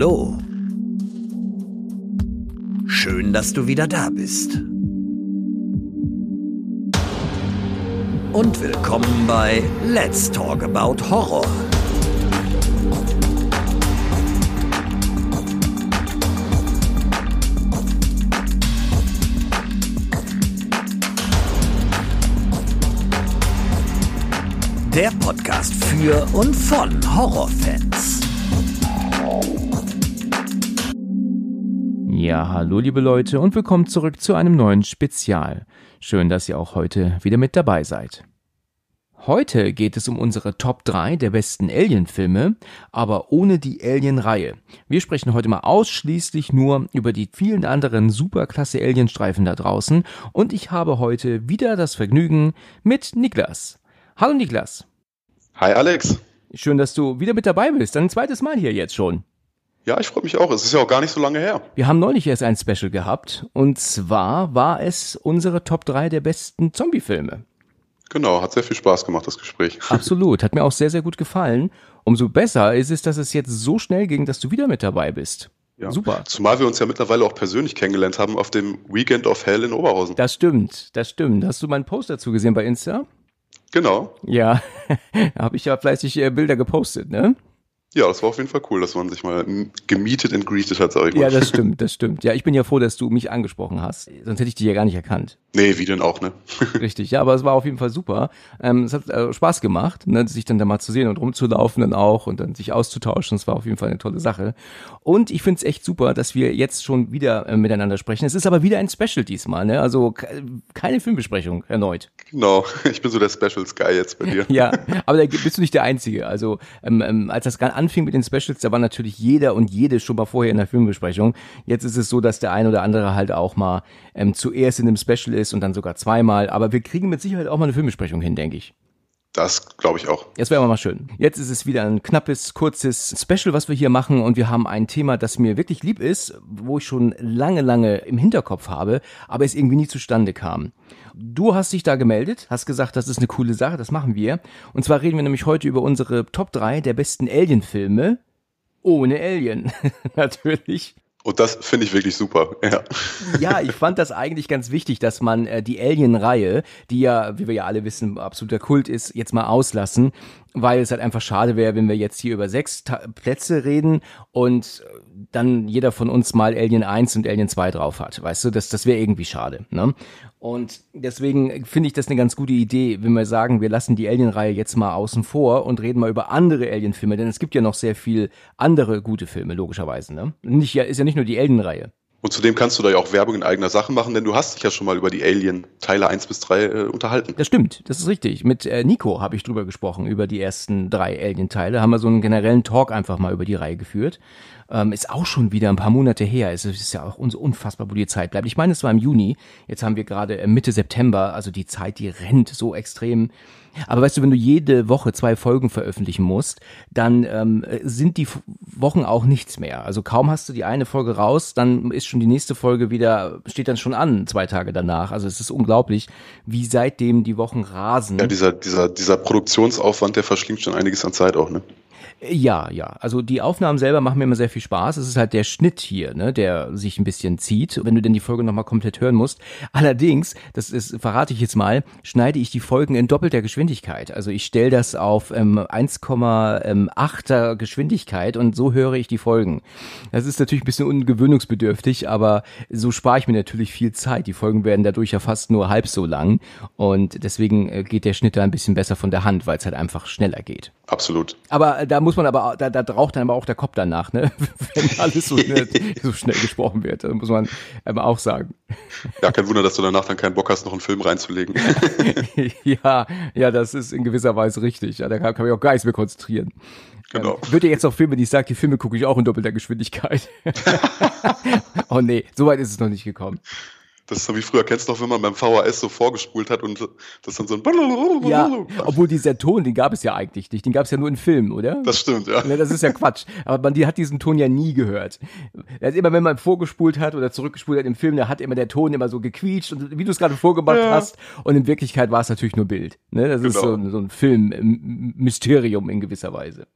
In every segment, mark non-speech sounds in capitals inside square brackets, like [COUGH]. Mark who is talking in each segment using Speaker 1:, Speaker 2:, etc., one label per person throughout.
Speaker 1: Hallo. Schön, dass du wieder da bist. Und willkommen bei Let's Talk About Horror. Der Podcast für und von Horrorfans.
Speaker 2: Ja, hallo liebe Leute und willkommen zurück zu einem neuen Spezial. Schön, dass ihr auch heute wieder mit dabei seid. Heute geht es um unsere Top 3 der besten Alien-Filme, aber ohne die Alien-Reihe. Wir sprechen heute mal ausschließlich nur über die vielen anderen superklasse Alien-Streifen da draußen und ich habe heute wieder das Vergnügen mit Niklas. Hallo Niklas.
Speaker 3: Hi Alex.
Speaker 2: Schön, dass du wieder mit dabei bist. Ein zweites Mal hier jetzt schon.
Speaker 3: Ja, ich freue mich auch. Es ist ja auch gar nicht so lange her.
Speaker 2: Wir haben neulich erst ein Special gehabt. Und zwar war es unsere Top 3 der besten Zombie-Filme.
Speaker 3: Genau, hat sehr viel Spaß gemacht, das Gespräch. [LAUGHS]
Speaker 2: Absolut, hat mir auch sehr, sehr gut gefallen. Umso besser ist es, dass es jetzt so schnell ging, dass du wieder mit dabei bist.
Speaker 3: Ja.
Speaker 2: Super.
Speaker 3: Zumal wir uns ja mittlerweile auch persönlich kennengelernt haben auf dem Weekend of Hell in Oberhausen.
Speaker 2: Das stimmt, das stimmt. Hast du meinen Post dazu gesehen bei Insta?
Speaker 3: Genau.
Speaker 2: Ja, [LAUGHS] da habe ich ja fleißig äh, Bilder gepostet, ne?
Speaker 3: Ja, das war auf jeden Fall cool, dass man sich mal gemietet und greeted hat, sag ich mal.
Speaker 2: Ja, das [LAUGHS] stimmt, das stimmt. Ja, ich bin ja froh, dass du mich angesprochen hast. Sonst hätte ich dich ja gar nicht erkannt.
Speaker 3: Nee, wie denn auch, ne? [LAUGHS]
Speaker 2: Richtig, ja, aber es war auf jeden Fall super. Ähm, es hat äh, Spaß gemacht, ne, sich dann da mal zu sehen und rumzulaufen dann auch und dann sich auszutauschen. Das war auf jeden Fall eine tolle Sache. Und ich finde es echt super, dass wir jetzt schon wieder äh, miteinander sprechen. Es ist aber wieder ein Special diesmal, ne? Also keine Filmbesprechung erneut.
Speaker 3: Genau, [LAUGHS] ich bin so der Specials Guy jetzt bei dir.
Speaker 2: ja, aber da bist du nicht der Einzige. Also ähm, ähm, als das anfing mit den Specials, da war natürlich jeder und jede schon mal vorher in der Filmbesprechung. Jetzt ist es so, dass der ein oder andere halt auch mal ähm, zuerst in einem Special ist und dann sogar zweimal. Aber wir kriegen mit Sicherheit auch mal eine Filmbesprechung hin, denke ich.
Speaker 3: Das glaube ich auch.
Speaker 2: Das wäre mal schön. Jetzt ist es wieder ein knappes, kurzes Special, was wir hier machen und wir haben ein Thema, das mir wirklich lieb ist, wo ich schon lange, lange im Hinterkopf habe, aber es irgendwie nie zustande kam. Du hast dich da gemeldet, hast gesagt, das ist eine coole Sache, das machen wir. Und zwar reden wir nämlich heute über unsere Top 3 der besten Alien-Filme ohne Alien. [LAUGHS] Natürlich.
Speaker 3: Und das finde ich wirklich super. Ja.
Speaker 2: ja, ich fand das eigentlich ganz wichtig, dass man äh, die Alien-Reihe, die ja, wie wir ja alle wissen, absoluter Kult ist, jetzt mal auslassen, weil es halt einfach schade wäre, wenn wir jetzt hier über sechs Ta Plätze reden und dann jeder von uns mal Alien 1 und Alien 2 drauf hat. Weißt du, das, das wäre irgendwie schade. Ne? Und deswegen finde ich das eine ganz gute Idee, wenn wir sagen, wir lassen die Alien-Reihe jetzt mal außen vor und reden mal über andere Alien-Filme, denn es gibt ja noch sehr viel andere gute Filme, logischerweise. Ne? Nicht, ja, ist ja nicht nur die Alien-Reihe.
Speaker 3: Und zudem kannst du da ja auch Werbung in eigener Sache machen, denn du hast dich ja schon mal über die Alien Teile 1 bis 3 äh, unterhalten.
Speaker 2: Das stimmt, das ist richtig. Mit äh, Nico habe ich drüber gesprochen, über die ersten drei Alien-Teile. Haben wir so einen generellen Talk einfach mal über die Reihe geführt. Ähm, ist auch schon wieder ein paar Monate her. Es ist ja auch unfassbar, wo die Zeit bleibt. Ich meine, es war im Juni. Jetzt haben wir gerade äh, Mitte September. Also die Zeit, die rennt so extrem. Aber weißt du, wenn du jede Woche zwei Folgen veröffentlichen musst, dann ähm, sind die Wochen auch nichts mehr. Also kaum hast du die eine Folge raus, dann ist schon die nächste Folge wieder, steht dann schon an, zwei Tage danach. Also es ist unglaublich, wie seitdem die Wochen rasen.
Speaker 3: Ja, dieser, dieser, dieser Produktionsaufwand, der verschlingt schon einiges an Zeit auch, ne?
Speaker 2: Ja, ja. Also die Aufnahmen selber machen mir immer sehr viel Spaß. Es ist halt der Schnitt hier, ne, der sich ein bisschen zieht, wenn du denn die Folge nochmal komplett hören musst. Allerdings, das ist, verrate ich jetzt mal, schneide ich die Folgen in doppelter Geschwindigkeit. Also ich stelle das auf ähm, 1,8er Geschwindigkeit und so höre ich die Folgen. Das ist natürlich ein bisschen ungewöhnungsbedürftig, aber so spare ich mir natürlich viel Zeit. Die Folgen werden dadurch ja fast nur halb so lang und deswegen äh, geht der Schnitt da ein bisschen besser von der Hand, weil es halt einfach schneller geht.
Speaker 3: Absolut.
Speaker 2: Aber da muss man aber, da, da raucht dann aber auch der Kopf danach, ne? [LAUGHS] Wenn alles so, schnell, [LAUGHS] so schnell gesprochen wird, da muss man aber auch sagen.
Speaker 3: Ja, kein Wunder, dass du danach dann keinen Bock hast, noch einen Film reinzulegen. [LAUGHS]
Speaker 2: ja, ja, das ist in gewisser Weise richtig. Ja, da kann, kann ich auch gar nichts mehr konzentrieren.
Speaker 3: Genau.
Speaker 2: Ähm, wird ihr jetzt auch Filme, die ich sage, die Filme gucke ich auch in doppelter Geschwindigkeit. oh nee, so weit ist es noch nicht gekommen.
Speaker 3: Das ist so wie früher, kennst du noch, wenn man beim VHS so vorgespult hat und das dann so ein
Speaker 2: Ja, obwohl dieser Ton, den gab es ja eigentlich nicht. Den gab es ja nur in Filmen, oder?
Speaker 3: Das stimmt, ja.
Speaker 2: ja das ist ja Quatsch. Aber man die hat diesen Ton ja nie gehört. Also immer, wenn man vorgespult hat oder zurückgespult hat im Film, da hat immer der Ton immer so gequietscht und wie du es gerade vorgemacht ja. hast. Und in Wirklichkeit war es natürlich nur Bild. Ne? Das genau. ist so, so ein Film-Mysterium in gewisser Weise.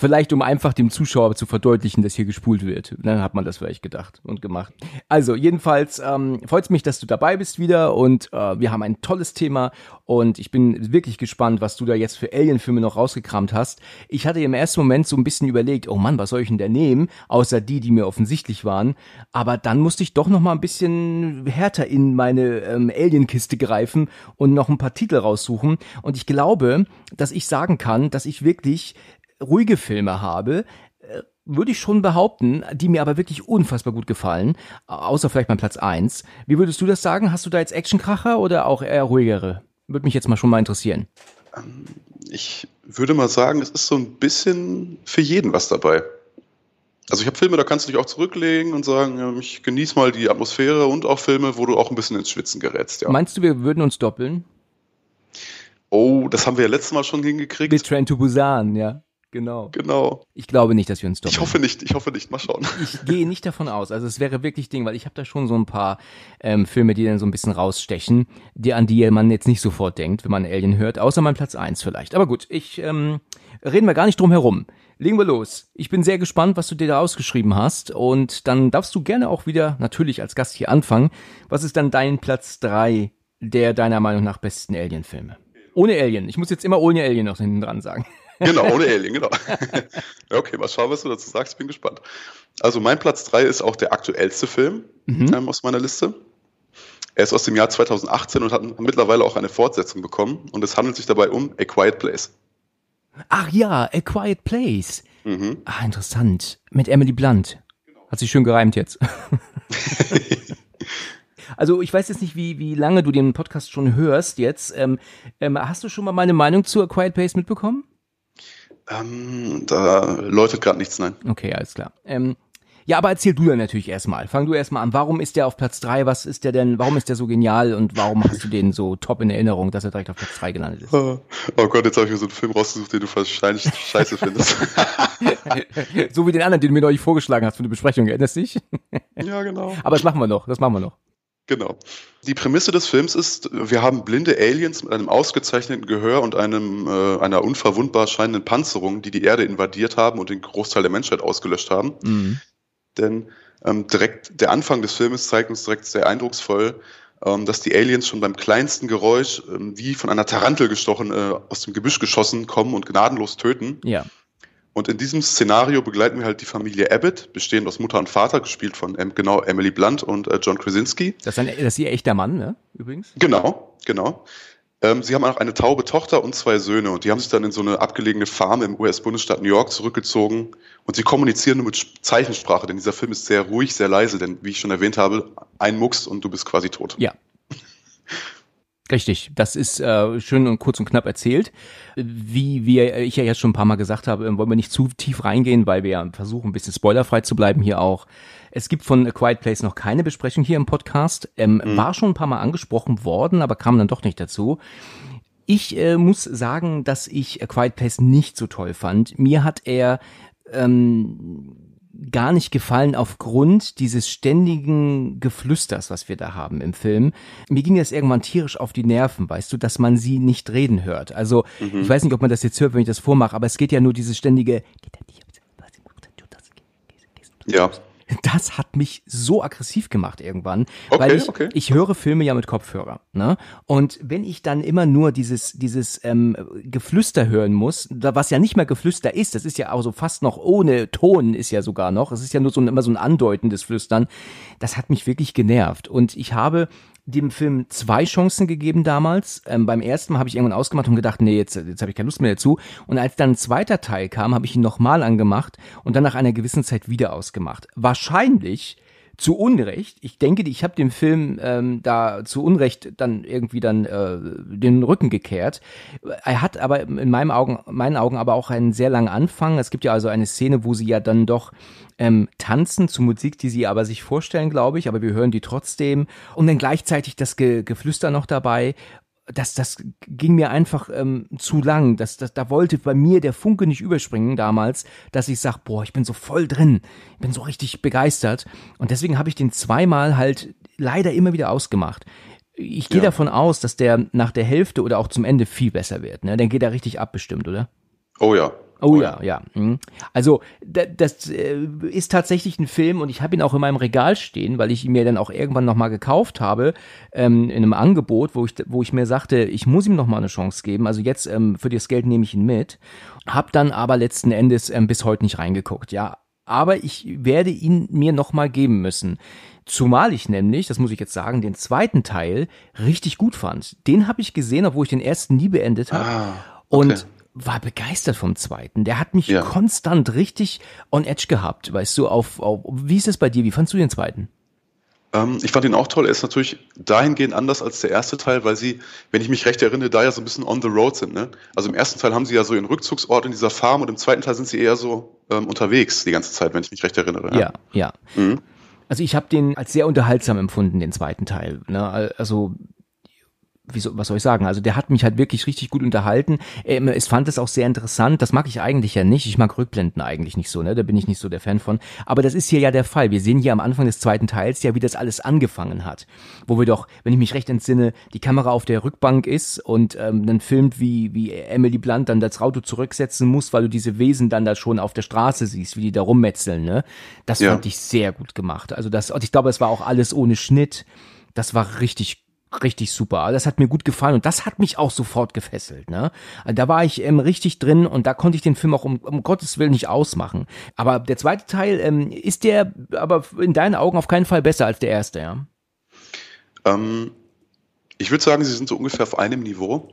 Speaker 2: Vielleicht um einfach dem Zuschauer zu verdeutlichen, dass hier gespult wird. Dann hat man das vielleicht gedacht und gemacht. Also jedenfalls ähm, freut mich, dass du dabei bist wieder und äh, wir haben ein tolles Thema und ich bin wirklich gespannt, was du da jetzt für Alien-Filme noch rausgekramt hast. Ich hatte im ersten Moment so ein bisschen überlegt, oh Mann, was soll ich denn da nehmen, außer die, die mir offensichtlich waren. Aber dann musste ich doch noch mal ein bisschen härter in meine ähm, Alien-Kiste greifen und noch ein paar Titel raussuchen. Und ich glaube, dass ich sagen kann, dass ich wirklich ruhige Filme habe, äh, würde ich schon behaupten, die mir aber wirklich unfassbar gut gefallen, außer vielleicht mein Platz eins. Wie würdest du das sagen? Hast du da jetzt Actionkracher oder auch eher ruhigere? Würde mich jetzt mal schon mal interessieren.
Speaker 3: Ähm, ich würde mal sagen, es ist so ein bisschen für jeden was dabei. Also ich habe Filme, da kannst du dich auch zurücklegen und sagen, ich genieße mal die Atmosphäre und auch Filme, wo du auch ein bisschen ins Schwitzen gerätst.
Speaker 2: Ja. Meinst du, wir würden uns doppeln?
Speaker 3: Oh, das haben wir ja letztes Mal schon hingekriegt.
Speaker 2: Mit Train to Busan, ja. Genau.
Speaker 3: Genau.
Speaker 2: Ich glaube nicht, dass wir uns doppeln.
Speaker 3: Ich hoffe nicht, ich hoffe nicht. Mal schauen.
Speaker 2: Ich gehe nicht davon aus. Also es wäre wirklich Ding, weil ich habe da schon so ein paar ähm, Filme, die dann so ein bisschen rausstechen, die an die man jetzt nicht sofort denkt, wenn man Alien hört, außer mein Platz eins vielleicht. Aber gut, ich ähm, reden wir gar nicht drum herum. Legen wir los. Ich bin sehr gespannt, was du dir da ausgeschrieben hast. Und dann darfst du gerne auch wieder natürlich als Gast hier anfangen. Was ist dann dein Platz drei der deiner Meinung nach besten Alien-Filme? Ohne Alien. Ich muss jetzt immer ohne Alien noch hinten dran sagen.
Speaker 3: Genau, ohne Alien, genau. [LAUGHS] okay, mal schauen, was du dazu sagst. Ich bin gespannt. Also mein Platz 3 ist auch der aktuellste Film mhm. ähm, aus meiner Liste. Er ist aus dem Jahr 2018 und hat mittlerweile auch eine Fortsetzung bekommen. Und es handelt sich dabei um A Quiet Place.
Speaker 2: Ach ja, A Quiet Place. Mhm. Ah, interessant. Mit Emily Blunt. Hat sich schön gereimt jetzt. [LAUGHS] Also ich weiß jetzt nicht, wie, wie lange du den Podcast schon hörst jetzt. Ähm, ähm, hast du schon mal meine Meinung zu A Quiet Place mitbekommen?
Speaker 3: Ähm, da läutet gerade nichts, nein.
Speaker 2: Okay, alles klar. Ähm, ja, aber erzähl du dann natürlich erstmal. Fang du erstmal an. Warum ist der auf Platz drei? Was ist der denn, warum ist der so genial und warum hast du den so top in Erinnerung, dass er direkt auf Platz drei gelandet ist?
Speaker 3: Oh, [LAUGHS] oh Gott, jetzt habe ich mir so einen Film rausgesucht, den du wahrscheinlich scheiße findest. [LAUGHS]
Speaker 2: so wie den anderen, den du mir neulich vorgeschlagen hast für eine Besprechung, erinnerst dich?
Speaker 3: ja, genau.
Speaker 2: Aber das machen wir noch, das machen wir noch.
Speaker 3: Genau. Die Prämisse des Films ist, wir haben blinde Aliens mit einem ausgezeichneten Gehör und einem, äh, einer unverwundbar scheinenden Panzerung, die die Erde invadiert haben und den Großteil der Menschheit ausgelöscht haben. Mhm. Denn ähm, direkt der Anfang des Filmes zeigt uns direkt sehr eindrucksvoll, ähm, dass die Aliens schon beim kleinsten Geräusch ähm, wie von einer Tarantel gestochen äh, aus dem Gebüsch geschossen kommen und gnadenlos töten.
Speaker 2: Ja.
Speaker 3: Und in diesem Szenario begleiten wir halt die Familie Abbott, bestehend aus Mutter und Vater, gespielt von ähm, genau Emily Blunt und äh, John Krasinski.
Speaker 2: Das ist, ein, das ist ihr echter Mann, ne? Übrigens.
Speaker 3: Genau, genau. Ähm, sie haben auch eine taube Tochter und zwei Söhne und die haben sich dann in so eine abgelegene Farm im US-Bundesstaat New York zurückgezogen und sie kommunizieren nur mit Zeichensprache, denn dieser Film ist sehr ruhig, sehr leise, denn wie ich schon erwähnt habe, ein Mucks und du bist quasi tot.
Speaker 2: Ja. [LAUGHS] Richtig, das ist äh, schön und kurz und knapp erzählt. Wie wir, ich ja jetzt schon ein paar Mal gesagt habe, ähm, wollen wir nicht zu tief reingehen, weil wir ja versuchen, ein bisschen spoilerfrei zu bleiben hier auch. Es gibt von A Quiet Place noch keine Besprechung hier im Podcast. Ähm, mhm. War schon ein paar Mal angesprochen worden, aber kam dann doch nicht dazu. Ich äh, muss sagen, dass ich A Quiet Place nicht so toll fand. Mir hat er ähm, gar nicht gefallen aufgrund dieses ständigen Geflüsters, was wir da haben im Film. Mir ging das irgendwann tierisch auf die Nerven, weißt du, dass man sie nicht reden hört. Also, mhm. ich weiß nicht, ob man das jetzt hört, wenn ich das vormache, aber es geht ja nur dieses ständige
Speaker 3: ja
Speaker 2: das hat mich so aggressiv gemacht irgendwann, okay, weil ich, okay. ich höre Filme ja mit Kopfhörer, ne? Und wenn ich dann immer nur dieses dieses ähm, Geflüster hören muss, was ja nicht mehr Geflüster ist, das ist ja auch so fast noch ohne Ton ist ja sogar noch, es ist ja nur so ein, immer so ein andeutendes Flüstern, das hat mich wirklich genervt und ich habe dem Film zwei Chancen gegeben damals. Ähm, beim ersten Mal habe ich irgendwann ausgemacht und gedacht, nee, jetzt, jetzt habe ich keine Lust mehr dazu. Und als dann ein zweiter Teil kam, habe ich ihn nochmal angemacht und dann nach einer gewissen Zeit wieder ausgemacht. Wahrscheinlich zu Unrecht. Ich denke, ich habe dem Film ähm, da zu Unrecht dann irgendwie dann äh, den Rücken gekehrt. Er hat aber in meinen Augen, meinen Augen aber auch einen sehr langen Anfang. Es gibt ja also eine Szene, wo sie ja dann doch ähm, tanzen zu Musik, die sie aber sich vorstellen, glaube ich, aber wir hören die trotzdem. Und dann gleichzeitig das Ge Geflüster noch dabei das, das ging mir einfach ähm, zu lang. Das, das, da wollte bei mir der Funke nicht überspringen damals, dass ich sag, boah, ich bin so voll drin, ich bin so richtig begeistert. Und deswegen habe ich den zweimal halt leider immer wieder ausgemacht. Ich gehe ja. davon aus, dass der nach der Hälfte oder auch zum Ende viel besser wird. Ne? Dann geht er richtig ab, bestimmt, oder?
Speaker 3: Oh ja,
Speaker 2: Oh ja, ja. Mhm. Also das äh, ist tatsächlich ein Film und ich habe ihn auch in meinem Regal stehen, weil ich ihn mir dann auch irgendwann nochmal gekauft habe ähm, in einem Angebot, wo ich, wo ich mir sagte, ich muss ihm nochmal eine Chance geben. Also jetzt ähm, für das Geld nehme ich ihn mit. Hab dann aber letzten Endes ähm, bis heute nicht reingeguckt. Ja, aber ich werde ihn mir nochmal geben müssen. Zumal ich nämlich, das muss ich jetzt sagen, den zweiten Teil richtig gut fand. Den habe ich gesehen, obwohl ich den ersten nie beendet habe. Ah, okay. Und war begeistert vom zweiten. Der hat mich ja. konstant richtig on edge gehabt, weißt du, auf, auf wie ist es bei dir? Wie fandst du den zweiten?
Speaker 3: Ähm, ich fand ihn auch toll. Er ist natürlich dahingehend anders als der erste Teil, weil sie, wenn ich mich recht erinnere, da ja so ein bisschen on the road sind. Ne? Also im ersten Teil haben sie ja so ihren Rückzugsort in dieser Farm und im zweiten Teil sind sie eher so ähm, unterwegs die ganze Zeit, wenn ich mich recht erinnere.
Speaker 2: Ja, ja. ja. Mhm. Also ich habe den als sehr unterhaltsam empfunden, den zweiten Teil. Ne? Also wie so, was soll ich sagen? Also der hat mich halt wirklich richtig gut unterhalten. Ähm, es fand es auch sehr interessant. Das mag ich eigentlich ja nicht. Ich mag Rückblenden eigentlich nicht so, ne? Da bin ich nicht so der Fan von. Aber das ist hier ja der Fall. Wir sehen hier am Anfang des zweiten Teils ja, wie das alles angefangen hat. Wo wir doch, wenn ich mich recht entsinne, die Kamera auf der Rückbank ist und ähm, dann filmt, wie, wie Emily Blunt dann das Auto zurücksetzen muss, weil du diese Wesen dann da schon auf der Straße siehst, wie die da rummetzeln, ne? Das ja. fand ich sehr gut gemacht. Also das, und ich glaube, es war auch alles ohne Schnitt. Das war richtig richtig super. Das hat mir gut gefallen und das hat mich auch sofort gefesselt. Ne? Da war ich ähm, richtig drin und da konnte ich den Film auch um, um Gottes Willen nicht ausmachen. Aber der zweite Teil, ähm, ist der aber in deinen Augen auf keinen Fall besser als der erste, ja?
Speaker 3: Ähm, ich würde sagen, sie sind so ungefähr auf einem Niveau.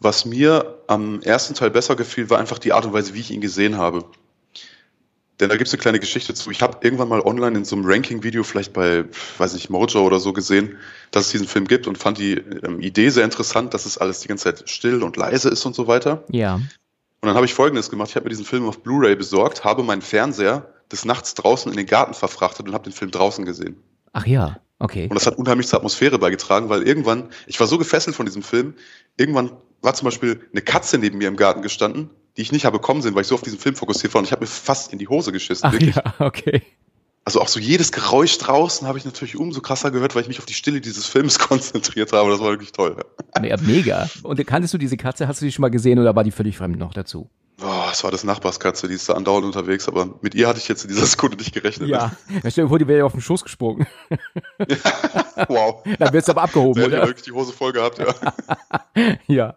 Speaker 3: Was mir am ersten Teil besser gefiel, war einfach die Art und Weise, wie ich ihn gesehen habe. Denn da gibt es eine kleine Geschichte zu. Ich habe irgendwann mal online in so einem Ranking-Video, vielleicht bei, weiß nicht, Mojo oder so gesehen, dass es diesen Film gibt und fand die ähm, Idee sehr interessant, dass es alles die ganze Zeit still und leise ist und so weiter.
Speaker 2: Ja. Und
Speaker 3: dann habe ich Folgendes gemacht. Ich habe mir diesen Film auf Blu-ray besorgt, habe meinen Fernseher des Nachts draußen in den Garten verfrachtet und habe den Film draußen gesehen.
Speaker 2: Ach ja, okay.
Speaker 3: Und das hat unheimlich zur Atmosphäre beigetragen, weil irgendwann, ich war so gefesselt von diesem Film, irgendwann war zum Beispiel eine Katze neben mir im Garten gestanden die ich nicht habe kommen sehen, weil ich so auf diesen Film fokussiert war und ich habe mir fast in die Hose geschissen.
Speaker 2: Ach, wirklich. Ja, okay.
Speaker 3: Also auch so jedes Geräusch draußen habe ich natürlich umso krasser gehört, weil ich mich auf die Stille dieses Films [LAUGHS] konzentriert habe. Das war wirklich toll.
Speaker 2: Ja, mega. Und kanntest du diese Katze? Hast du die schon mal gesehen oder war die völlig fremd noch dazu?
Speaker 3: Oh, es war das Nachbarskatze, die ist da andauernd unterwegs, aber mit ihr hatte ich jetzt in dieser [LAUGHS] Sekunde nicht gerechnet.
Speaker 2: Ja, ja stell dir vor, die wäre ja auf den Schoß gesprungen. [LAUGHS] wow. [LAUGHS] Dann wirst du aber abgehoben, oder?
Speaker 3: Ja, wirklich die Hose voll gehabt,
Speaker 2: ja. ja.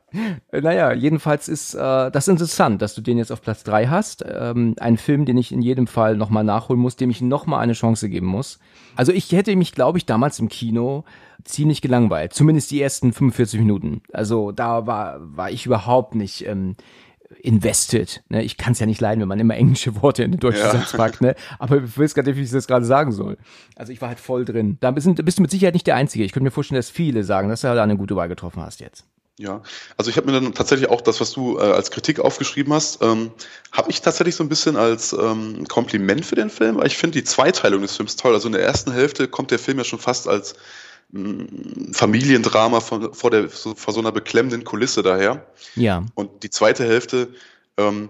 Speaker 2: Naja, jedenfalls ist äh, das interessant, dass du den jetzt auf Platz drei hast. Ähm, ein Film, den ich in jedem Fall nochmal nachholen muss, dem ich nochmal eine Chance geben muss. Also ich hätte mich, glaube ich, damals im Kino ziemlich gelangweilt. Zumindest die ersten 45 Minuten. Also da war, war ich überhaupt nicht... Ähm, invested. Ne? Ich kann es ja nicht leiden, wenn man immer englische Worte in den deutschen ja. Satz packt. Ne? Aber ich weiß gar nicht, wie ich das gerade sagen soll. Also ich war halt voll drin. Da bist, bist du mit Sicherheit nicht der Einzige. Ich könnte mir vorstellen, dass viele sagen, dass du da eine gute Wahl getroffen hast jetzt.
Speaker 3: Ja, also ich habe mir dann tatsächlich auch das, was du äh, als Kritik aufgeschrieben hast, ähm, habe ich tatsächlich so ein bisschen als ähm, Kompliment für den Film, weil ich finde die Zweiteilung des Films toll. Also in der ersten Hälfte kommt der Film ja schon fast als Familiendrama von, vor, der, so, vor so einer beklemmenden Kulisse daher.
Speaker 2: Ja.
Speaker 3: Und die zweite Hälfte ähm,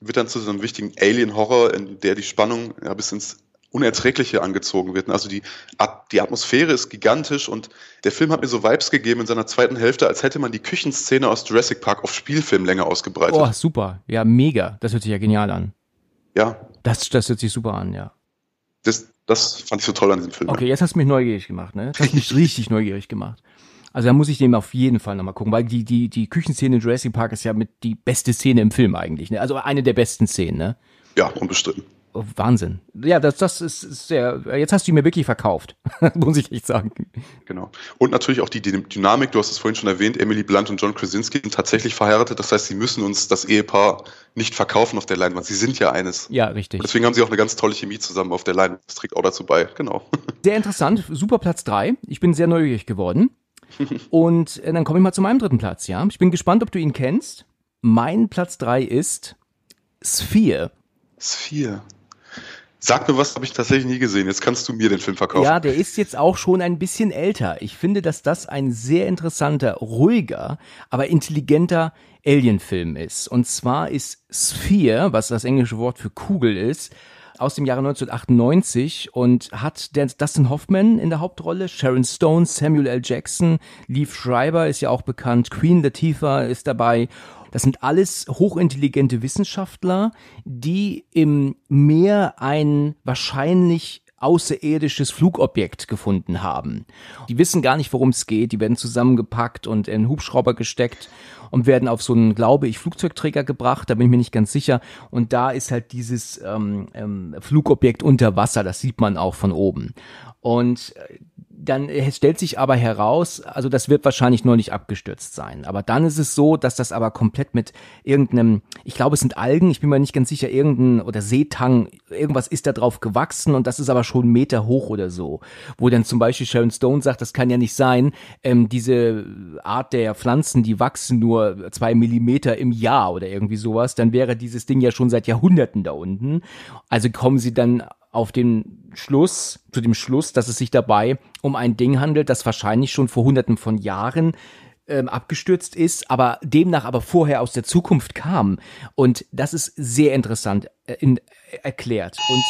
Speaker 3: wird dann zu so einem wichtigen Alien-Horror, in der die Spannung ja, bis ins Unerträgliche angezogen wird. Also die, die Atmosphäre ist gigantisch und der Film hat mir so Vibes gegeben in seiner zweiten Hälfte, als hätte man die Küchenszene aus Jurassic Park auf Spielfilmlänge ausgebreitet.
Speaker 2: Oh, super. Ja, mega. Das hört sich ja genial an.
Speaker 3: Ja.
Speaker 2: Das, das hört sich super an, ja.
Speaker 3: Das, das fand ich so toll an diesem Film.
Speaker 2: Okay, jetzt hast du mich neugierig gemacht, ne? Das hast mich richtig [LAUGHS] neugierig gemacht. Also da muss ich dem auf jeden Fall nochmal gucken, weil die, die, die Küchenszene in Jurassic Park ist ja mit die beste Szene im Film eigentlich, ne? Also eine der besten Szenen, ne?
Speaker 3: Ja, unbestritten.
Speaker 2: Oh, Wahnsinn. Ja, das, das ist sehr, jetzt hast du mir wirklich verkauft, [LAUGHS] muss ich echt sagen.
Speaker 3: Genau. Und natürlich auch die Dynamik, du hast es vorhin schon erwähnt, Emily Blunt und John Krasinski sind tatsächlich verheiratet, das heißt, sie müssen uns das Ehepaar nicht verkaufen auf der Leinwand, sie sind ja eines.
Speaker 2: Ja, richtig.
Speaker 3: Und deswegen haben sie auch eine ganz tolle Chemie zusammen auf der Leinwand, das trägt auch dazu bei, genau. [LAUGHS]
Speaker 2: Sehr interessant, super Platz drei. ich bin sehr neugierig geworden. [LAUGHS] Und äh, dann komme ich mal zu meinem dritten Platz, ja. Ich bin gespannt, ob du ihn kennst. Mein Platz drei ist Sphere.
Speaker 3: Sphere. Sag mir was, habe ich tatsächlich nie gesehen. Jetzt kannst du mir den Film verkaufen.
Speaker 2: Ja, der ist jetzt auch schon ein bisschen älter. Ich finde, dass das ein sehr interessanter, ruhiger, aber intelligenter Alien-Film ist. Und zwar ist Sphere, was das englische Wort für Kugel ist, aus dem Jahre 1998 und hat Dustin Hoffman in der Hauptrolle, Sharon Stone, Samuel L. Jackson, Leaf Schreiber ist ja auch bekannt, Queen Latifah ist dabei Das sind alles hochintelligente Wissenschaftler, die im Meer ein wahrscheinlich außerirdisches Flugobjekt gefunden haben. Die wissen gar nicht, worum es geht. Die werden zusammengepackt und in Hubschrauber gesteckt und werden auf so einen, glaube ich, Flugzeugträger gebracht. Da bin ich mir nicht ganz sicher. Und da ist halt dieses ähm, ähm, Flugobjekt unter Wasser. Das sieht man auch von oben. Und äh, dann stellt sich aber heraus, also das wird wahrscheinlich nur nicht abgestürzt sein. Aber dann ist es so, dass das aber komplett mit irgendeinem, ich glaube, es sind Algen, ich bin mir nicht ganz sicher, irgendein oder Seetang, irgendwas ist da drauf gewachsen und das ist aber schon Meter hoch oder so. Wo dann zum Beispiel Sharon Stone sagt, das kann ja nicht sein, ähm, diese Art der Pflanzen, die wachsen nur zwei Millimeter im Jahr oder irgendwie sowas, dann wäre dieses Ding ja schon seit Jahrhunderten da unten. Also kommen sie dann auf den Schluss, zu dem Schluss, dass es sich dabei um ein Ding handelt, das wahrscheinlich schon vor hunderten von Jahren ähm, abgestürzt ist, aber demnach aber vorher aus der Zukunft kam. Und das ist sehr interessant äh, in, äh, erklärt. Und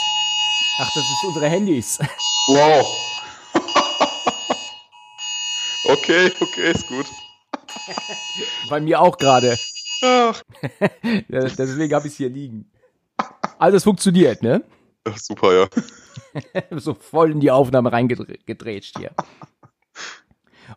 Speaker 2: ach, das ist unsere Handys. [LAUGHS]
Speaker 3: Wow. [LAUGHS] okay, okay, ist gut. [LAUGHS]
Speaker 2: Bei mir auch gerade. Deswegen habe ich es hier liegen. Also es funktioniert, ne?
Speaker 3: Super, ja. [LAUGHS]
Speaker 2: so voll in die Aufnahme reingedreht hier.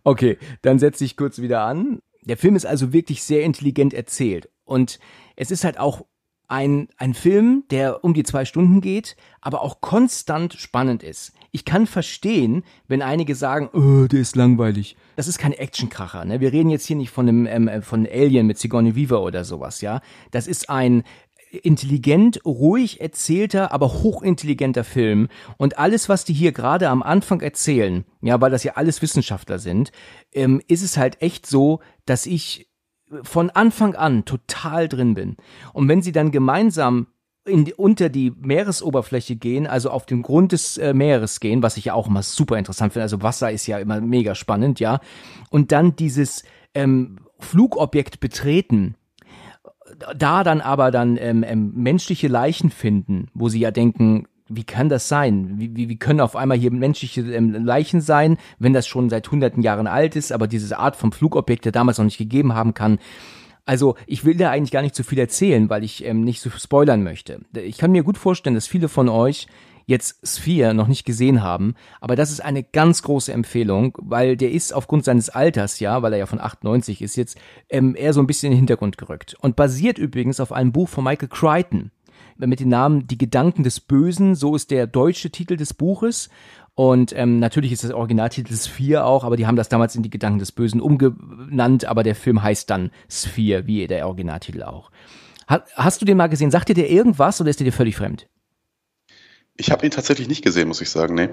Speaker 2: Okay, dann setze ich kurz wieder an. Der Film ist also wirklich sehr intelligent erzählt. Und es ist halt auch ein, ein Film, der um die zwei Stunden geht, aber auch konstant spannend ist. Ich kann verstehen, wenn einige sagen, oh, der ist langweilig. Das ist kein Actionkracher. Ne? Wir reden jetzt hier nicht von einem ähm, von Alien mit Sigourney Weaver oder sowas, ja. Das ist ein intelligent, ruhig erzählter, aber hochintelligenter Film. Und alles, was die hier gerade am Anfang erzählen, ja, weil das ja alles Wissenschaftler sind, ähm, ist es halt echt so, dass ich von Anfang an total drin bin. Und wenn sie dann gemeinsam in, unter die Meeresoberfläche gehen, also auf den Grund des äh, Meeres gehen, was ich ja auch immer super interessant finde. Also Wasser ist ja immer mega spannend, ja. Und dann dieses ähm, Flugobjekt betreten, da dann aber dann ähm, ähm, menschliche Leichen finden, wo sie ja denken, wie kann das sein? Wie, wie, wie können auf einmal hier menschliche ähm, Leichen sein, wenn das schon seit hunderten Jahren alt ist, aber diese Art vom Flugobjekt ja damals noch nicht gegeben haben kann? Also ich will da eigentlich gar nicht zu viel erzählen, weil ich ähm, nicht so spoilern möchte. Ich kann mir gut vorstellen, dass viele von euch jetzt Sphere noch nicht gesehen haben, aber das ist eine ganz große Empfehlung, weil der ist aufgrund seines Alters, ja, weil er ja von 98 ist, jetzt ähm, eher so ein bisschen in den Hintergrund gerückt. Und basiert übrigens auf einem Buch von Michael Crichton mit dem Namen Die Gedanken des Bösen, so ist der deutsche Titel des Buches. Und ähm, natürlich ist das Originaltitel Sphere auch, aber die haben das damals in die Gedanken des Bösen umgenannt, aber der Film heißt dann Sphere, wie der Originaltitel auch. Hast du den mal gesehen? Sagt dir der irgendwas oder ist der dir völlig fremd?
Speaker 3: Ich habe ihn tatsächlich nicht gesehen, muss ich sagen, nee.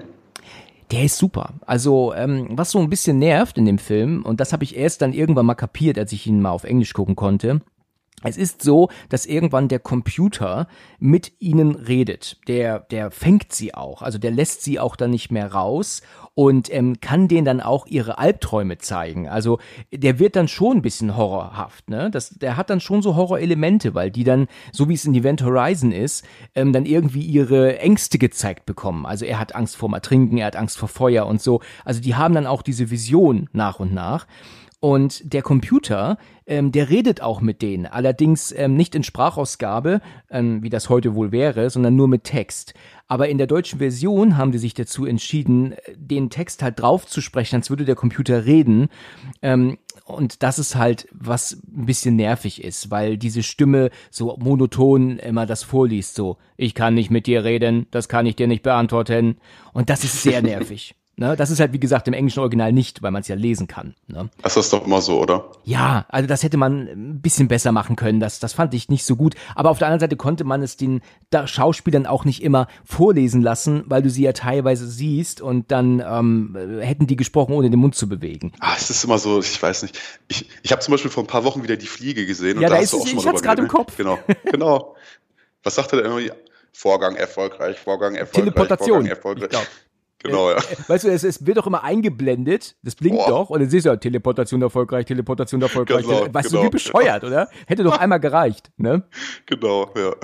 Speaker 2: Der ist super. Also, ähm, was so ein bisschen nervt in dem Film, und das habe ich erst dann irgendwann mal kapiert, als ich ihn mal auf Englisch gucken konnte, es ist so, dass irgendwann der Computer mit ihnen redet. Der, der fängt sie auch, also der lässt sie auch dann nicht mehr raus und ähm, kann denen dann auch ihre Albträume zeigen. Also der wird dann schon ein bisschen horrorhaft, ne? Das, der hat dann schon so Horrorelemente, weil die dann, so wie es in Event Horizon ist, ähm, dann irgendwie ihre Ängste gezeigt bekommen. Also er hat Angst vorm Ertrinken, er hat Angst vor Feuer und so. Also die haben dann auch diese Vision nach und nach. Und der Computer, ähm, der redet auch mit denen, allerdings ähm, nicht in Sprachausgabe, ähm, wie das heute wohl wäre, sondern nur mit Text. Aber in der deutschen Version haben die sich dazu entschieden, den Text halt draufzusprechen, als würde der Computer reden. Ähm, und das ist halt, was ein bisschen nervig ist, weil diese Stimme so monoton immer das vorliest, so, ich kann nicht mit dir reden, das kann ich dir nicht beantworten. Und das ist sehr [LAUGHS] nervig. Ne? Das ist halt, wie gesagt, im englischen Original nicht, weil man es ja lesen kann. Ne?
Speaker 3: Das ist doch immer so, oder?
Speaker 2: Ja, also das hätte man ein bisschen besser machen können. Das, das fand ich nicht so gut. Aber auf der anderen Seite konnte man es den Schauspielern auch nicht immer vorlesen lassen, weil du sie ja teilweise siehst und dann ähm, hätten die gesprochen, ohne den Mund zu bewegen.
Speaker 3: Ah, es ist immer so, ich weiß nicht. Ich, ich habe zum Beispiel vor ein paar Wochen wieder die Fliege gesehen.
Speaker 2: Und ja, da, da ist es, ich hatte es gerade im Kopf.
Speaker 3: Genau, genau. Was sagte der immer? Vorgang erfolgreich, Vorgang erfolgreich.
Speaker 2: Teleportation.
Speaker 3: Vorgang erfolgreich.
Speaker 2: Genau, ja. Äh, weißt du, es, es, wird doch immer eingeblendet, das blinkt Boah. doch, und dann siehst du ja, Teleportation erfolgreich, Teleportation erfolgreich. Genau, weißt genau. du, wie bescheuert, oder? Hätte doch [LAUGHS] einmal gereicht, ne?
Speaker 3: Genau, ja.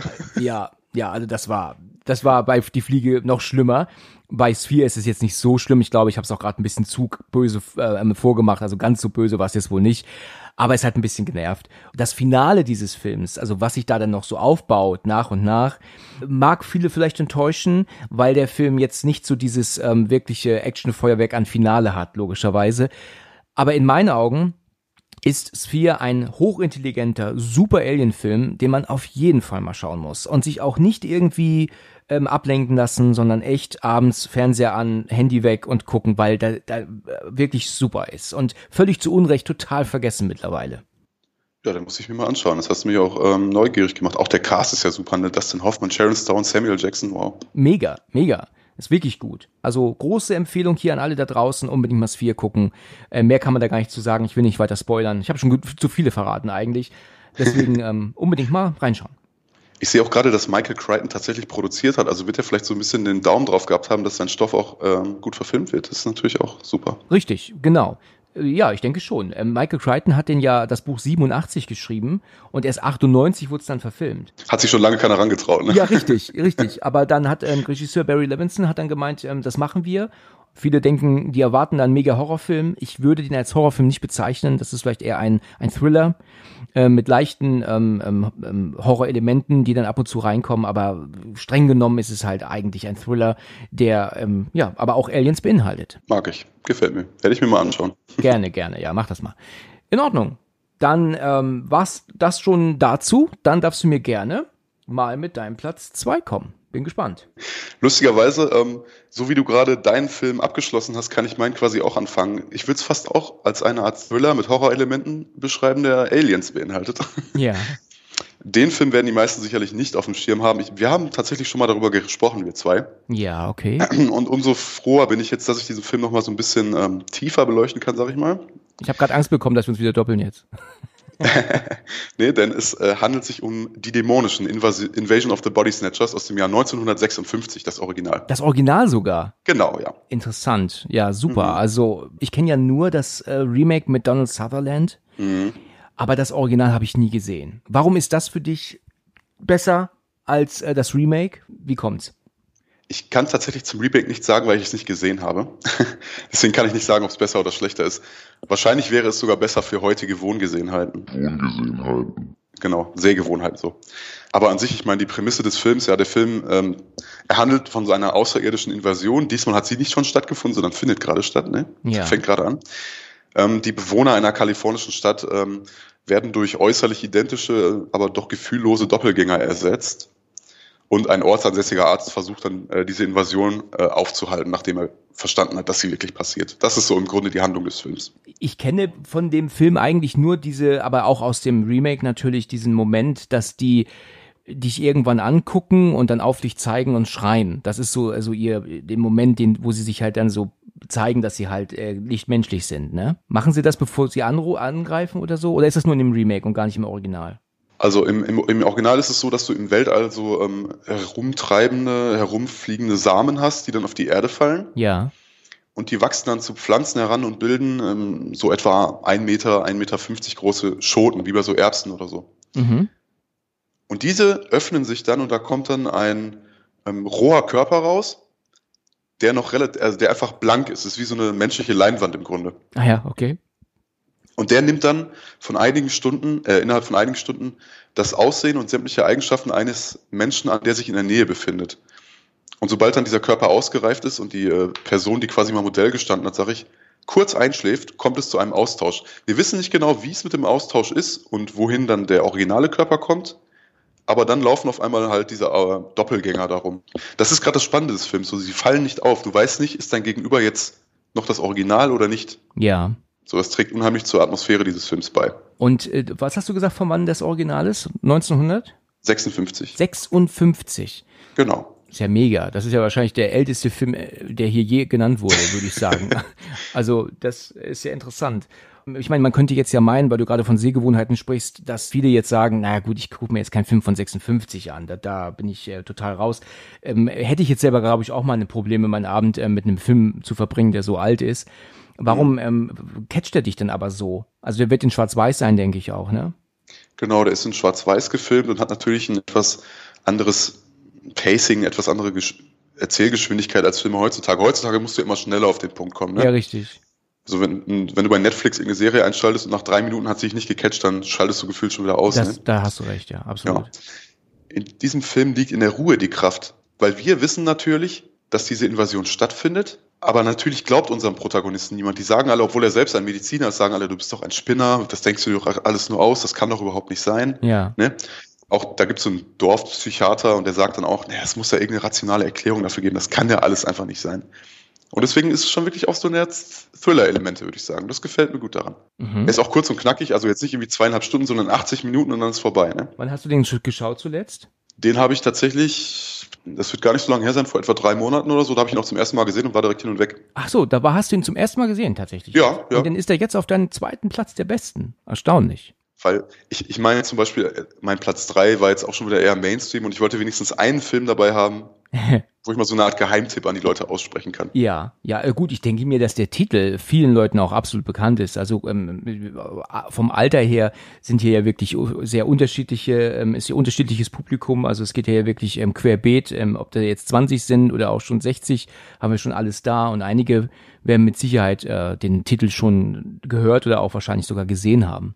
Speaker 2: Ja, Ja, also das war, das war bei Die Fliege noch schlimmer. Bei Sphere ist es jetzt nicht so schlimm. Ich glaube, ich habe es auch gerade ein bisschen zu böse äh, vorgemacht. Also ganz so böse war es jetzt wohl nicht. Aber es hat ein bisschen genervt. Das Finale dieses Films, also was sich da dann noch so aufbaut, nach und nach, mag viele vielleicht enttäuschen, weil der Film jetzt nicht so dieses ähm, wirkliche Actionfeuerwerk an Finale hat, logischerweise. Aber in meinen Augen ist Sphere ein hochintelligenter, super Alien-Film, den man auf jeden Fall mal schauen muss und sich auch nicht irgendwie ähm, ablenken lassen, sondern echt abends Fernseher an, Handy weg und gucken, weil da, da wirklich super ist und völlig zu Unrecht total vergessen mittlerweile.
Speaker 3: Ja, dann muss ich mir mal anschauen. Das hast du mich auch ähm, neugierig gemacht. Auch der Cast ist ja super. Ne? Dustin Hoffman, Sharon Stone, Samuel Jackson, wow.
Speaker 2: Mega, mega. Ist wirklich gut. Also große Empfehlung hier an alle da draußen, unbedingt mal Sphere gucken. Äh, mehr kann man da gar nicht zu sagen. Ich will nicht weiter spoilern. Ich habe schon zu viele verraten eigentlich. Deswegen [LAUGHS] ähm, unbedingt mal reinschauen.
Speaker 3: Ich sehe auch gerade, dass Michael Crichton tatsächlich produziert hat. Also wird er vielleicht so ein bisschen den Daumen drauf gehabt haben, dass sein Stoff auch ähm, gut verfilmt wird. Das ist natürlich auch super.
Speaker 2: Richtig, genau. Ja, ich denke schon. Ähm, Michael Crichton hat den ja das Buch 87 geschrieben und erst 98 wurde es dann verfilmt.
Speaker 3: Hat sich schon lange keiner herangetraut, ne?
Speaker 2: Ja, richtig, richtig. Aber dann hat ähm, Regisseur Barry Levinson hat dann gemeint, ähm, das machen wir. Viele denken, die erwarten dann einen mega Horrorfilm. Ich würde den als Horrorfilm nicht bezeichnen. Das ist vielleicht eher ein, ein Thriller äh, mit leichten ähm, ähm, ähm, Horrorelementen, die dann ab und zu reinkommen. Aber streng genommen ist es halt eigentlich ein Thriller, der ähm, ja, aber auch Aliens beinhaltet.
Speaker 3: Mag ich. Gefällt mir. Werde ich mir mal anschauen. [LAUGHS]
Speaker 2: Gerne, gerne. Ja, mach das mal. In Ordnung. Dann ähm, war's das schon dazu. Dann darfst du mir gerne mal mit deinem Platz zwei kommen. Bin gespannt.
Speaker 3: Lustigerweise, ähm, so wie du gerade deinen Film abgeschlossen hast, kann ich meinen quasi auch anfangen. Ich würde es fast auch als eine Art Thriller mit Horrorelementen beschreiben, der Aliens beinhaltet.
Speaker 2: Ja. [LAUGHS]
Speaker 3: Den Film werden die meisten sicherlich nicht auf dem Schirm haben. Ich, wir haben tatsächlich schon mal darüber gesprochen, wir zwei.
Speaker 2: Ja, okay. [CLEARS THROAT]
Speaker 3: Und umso froher bin ich jetzt, dass ich diesen Film noch mal so ein bisschen ähm, tiefer beleuchten kann, sag ich mal.
Speaker 2: Ich habe gerade Angst bekommen, dass wir uns wieder doppeln jetzt. [LAUGHS]
Speaker 3: nee, denn es äh, handelt sich um die dämonischen Invas Invasion of the Body Snatchers aus dem Jahr 1956, das Original.
Speaker 2: Das Original sogar?
Speaker 3: Genau, ja.
Speaker 2: Interessant. Ja, super. Mhm. Also ich kenne ja nur das äh, Remake mit Donald Sutherland, mhm. aber das Original habe ich nie gesehen. Warum ist das für dich besser als äh, das Remake? Wie kommt's?
Speaker 3: Ich kann tatsächlich zum Remake nichts sagen, weil ich es nicht gesehen habe. [LAUGHS] Deswegen kann ich nicht sagen, ob es besser oder schlechter ist. Wahrscheinlich wäre es sogar besser für heutige Wohngesehenheiten.
Speaker 4: Wohngesehenheiten.
Speaker 3: Genau, Sehgewohnheiten so. Aber an sich, ich meine, die Prämisse des Films, ja, der Film, ähm, er handelt von so einer außerirdischen Invasion. Diesmal hat sie nicht schon stattgefunden, sondern findet gerade statt, ne?
Speaker 2: Ja.
Speaker 3: Fängt gerade an. Ähm, die Bewohner einer kalifornischen Stadt ähm, werden durch äußerlich identische, aber doch gefühllose Doppelgänger ersetzt. Und ein ortsansässiger Arzt versucht dann, äh, diese Invasion äh, aufzuhalten, nachdem er verstanden hat, dass sie wirklich passiert. Das ist so im Grunde die Handlung des Films.
Speaker 2: Ich kenne von dem Film eigentlich nur diese, aber auch aus dem Remake natürlich diesen Moment, dass die dich irgendwann angucken und dann auf dich zeigen und schreien. Das ist so also ihr den Moment, den wo sie sich halt dann so zeigen, dass sie halt äh, nicht menschlich sind. Ne? Machen sie das, bevor sie angreifen oder so? Oder ist das nur in dem Remake und gar nicht im Original?
Speaker 3: Also im, im, im Original ist es so, dass du im Weltall so ähm, herumtreibende, herumfliegende Samen hast, die dann auf die Erde fallen.
Speaker 2: Ja.
Speaker 3: Und die wachsen dann zu Pflanzen heran und bilden ähm, so etwa ein Meter, ein Meter fünfzig große Schoten, wie bei so Erbsen oder so.
Speaker 2: Mhm.
Speaker 3: Und diese öffnen sich dann und da kommt dann ein ähm, roher Körper raus, der noch relativ, also der einfach blank ist. Das ist wie so eine menschliche Leinwand im Grunde.
Speaker 2: Ah ja, okay.
Speaker 3: Und der nimmt dann von einigen Stunden, äh, innerhalb von einigen Stunden das Aussehen und sämtliche Eigenschaften eines Menschen an, der sich in der Nähe befindet. Und sobald dann dieser Körper ausgereift ist und die äh, Person, die quasi mal Modell gestanden hat, sage ich, kurz einschläft, kommt es zu einem Austausch. Wir wissen nicht genau, wie es mit dem Austausch ist und wohin dann der originale Körper kommt. Aber dann laufen auf einmal halt diese äh, Doppelgänger darum. Das ist gerade das Spannende des Films. So, sie fallen nicht auf. Du weißt nicht, ist dein Gegenüber jetzt noch das Original oder nicht?
Speaker 2: Ja.
Speaker 3: So, das trägt unheimlich zur Atmosphäre dieses Films bei.
Speaker 2: Und äh, was hast du gesagt, von wann das Original ist? 1900?
Speaker 3: 56.
Speaker 2: 56.
Speaker 3: Genau.
Speaker 2: Ist ja mega. Das ist ja wahrscheinlich der älteste Film, äh, der hier je genannt wurde, würde ich sagen. [LAUGHS] also, das ist ja interessant. Ich meine, man könnte jetzt ja meinen, weil du gerade von Sehgewohnheiten sprichst, dass viele jetzt sagen, naja gut, ich gucke mir jetzt keinen Film von 56 an, da, da bin ich äh, total raus. Ähm, hätte ich jetzt selber, glaube ich, auch mal ein Problem, meinen Abend äh, mit einem Film zu verbringen, der so alt ist. Warum mhm. ähm, catcht er dich denn aber so? Also der wird in Schwarz-Weiß sein, denke ich auch, ne?
Speaker 3: Genau, der ist in Schwarz-Weiß gefilmt und hat natürlich ein etwas anderes Pacing, etwas andere Gesch Erzählgeschwindigkeit als Filme heutzutage. Heutzutage musst du immer schneller auf den Punkt kommen. Ne?
Speaker 2: Ja, richtig.
Speaker 3: Also wenn, wenn du bei Netflix irgendeine Serie einschaltest und nach drei Minuten hat sie sich nicht gecatcht, dann schaltest du gefühlt schon wieder aus.
Speaker 2: Das,
Speaker 3: ne?
Speaker 2: Da hast du recht, ja, absolut.
Speaker 3: Ja. In diesem Film liegt in der Ruhe die Kraft, weil wir wissen natürlich, dass diese Invasion stattfindet, aber natürlich glaubt unserem Protagonisten niemand. Die sagen alle, obwohl er selbst ein Mediziner ist, sagen alle, du bist doch ein Spinner, das denkst du doch alles nur aus, das kann doch überhaupt nicht sein.
Speaker 2: Ja.
Speaker 3: Ne? Auch da gibt es so einen Dorfpsychiater und der sagt dann auch, naja, es muss ja irgendeine rationale Erklärung dafür geben, das kann ja alles einfach nicht sein. Und deswegen ist es schon wirklich auch so eine Thriller-Elemente, würde ich sagen. Das gefällt mir gut daran.
Speaker 2: Mhm.
Speaker 3: Er ist auch kurz und knackig, also jetzt nicht irgendwie zweieinhalb Stunden, sondern 80 Minuten und dann ist vorbei. Ne?
Speaker 2: Wann hast du den sch- geschaut zuletzt?
Speaker 3: Den habe ich tatsächlich, das wird gar nicht so lange her sein, vor etwa drei Monaten oder so, da habe ich ihn auch zum ersten Mal gesehen und war direkt hin und weg.
Speaker 2: Ach so, da war, hast du ihn zum ersten Mal gesehen, tatsächlich.
Speaker 3: Ja, ja.
Speaker 2: Und dann ist er jetzt auf deinem zweiten Platz der Besten. Erstaunlich.
Speaker 3: Weil ich, ich meine zum Beispiel, äh, mein Platz drei war jetzt auch schon wieder eher Mainstream und ich wollte wenigstens einen Film dabei haben, [LAUGHS] wo ich mal so eine Art Geheimtipp an die Leute aussprechen kann.
Speaker 2: Ja, ja, äh, gut, ich denke mir, dass der Titel vielen Leuten auch absolut bekannt ist. Also ähm, äh, vom Alter her sind hier ja wirklich sehr unterschiedliche, ähm, ist hier unterschiedliches Publikum. Also es geht ja wirklich ähm, querbeet, ähm, ob da jetzt 20 sind oder auch schon 60, haben wir schon alles da und einige werden mit Sicherheit äh, den Titel schon gehört oder auch wahrscheinlich sogar gesehen haben.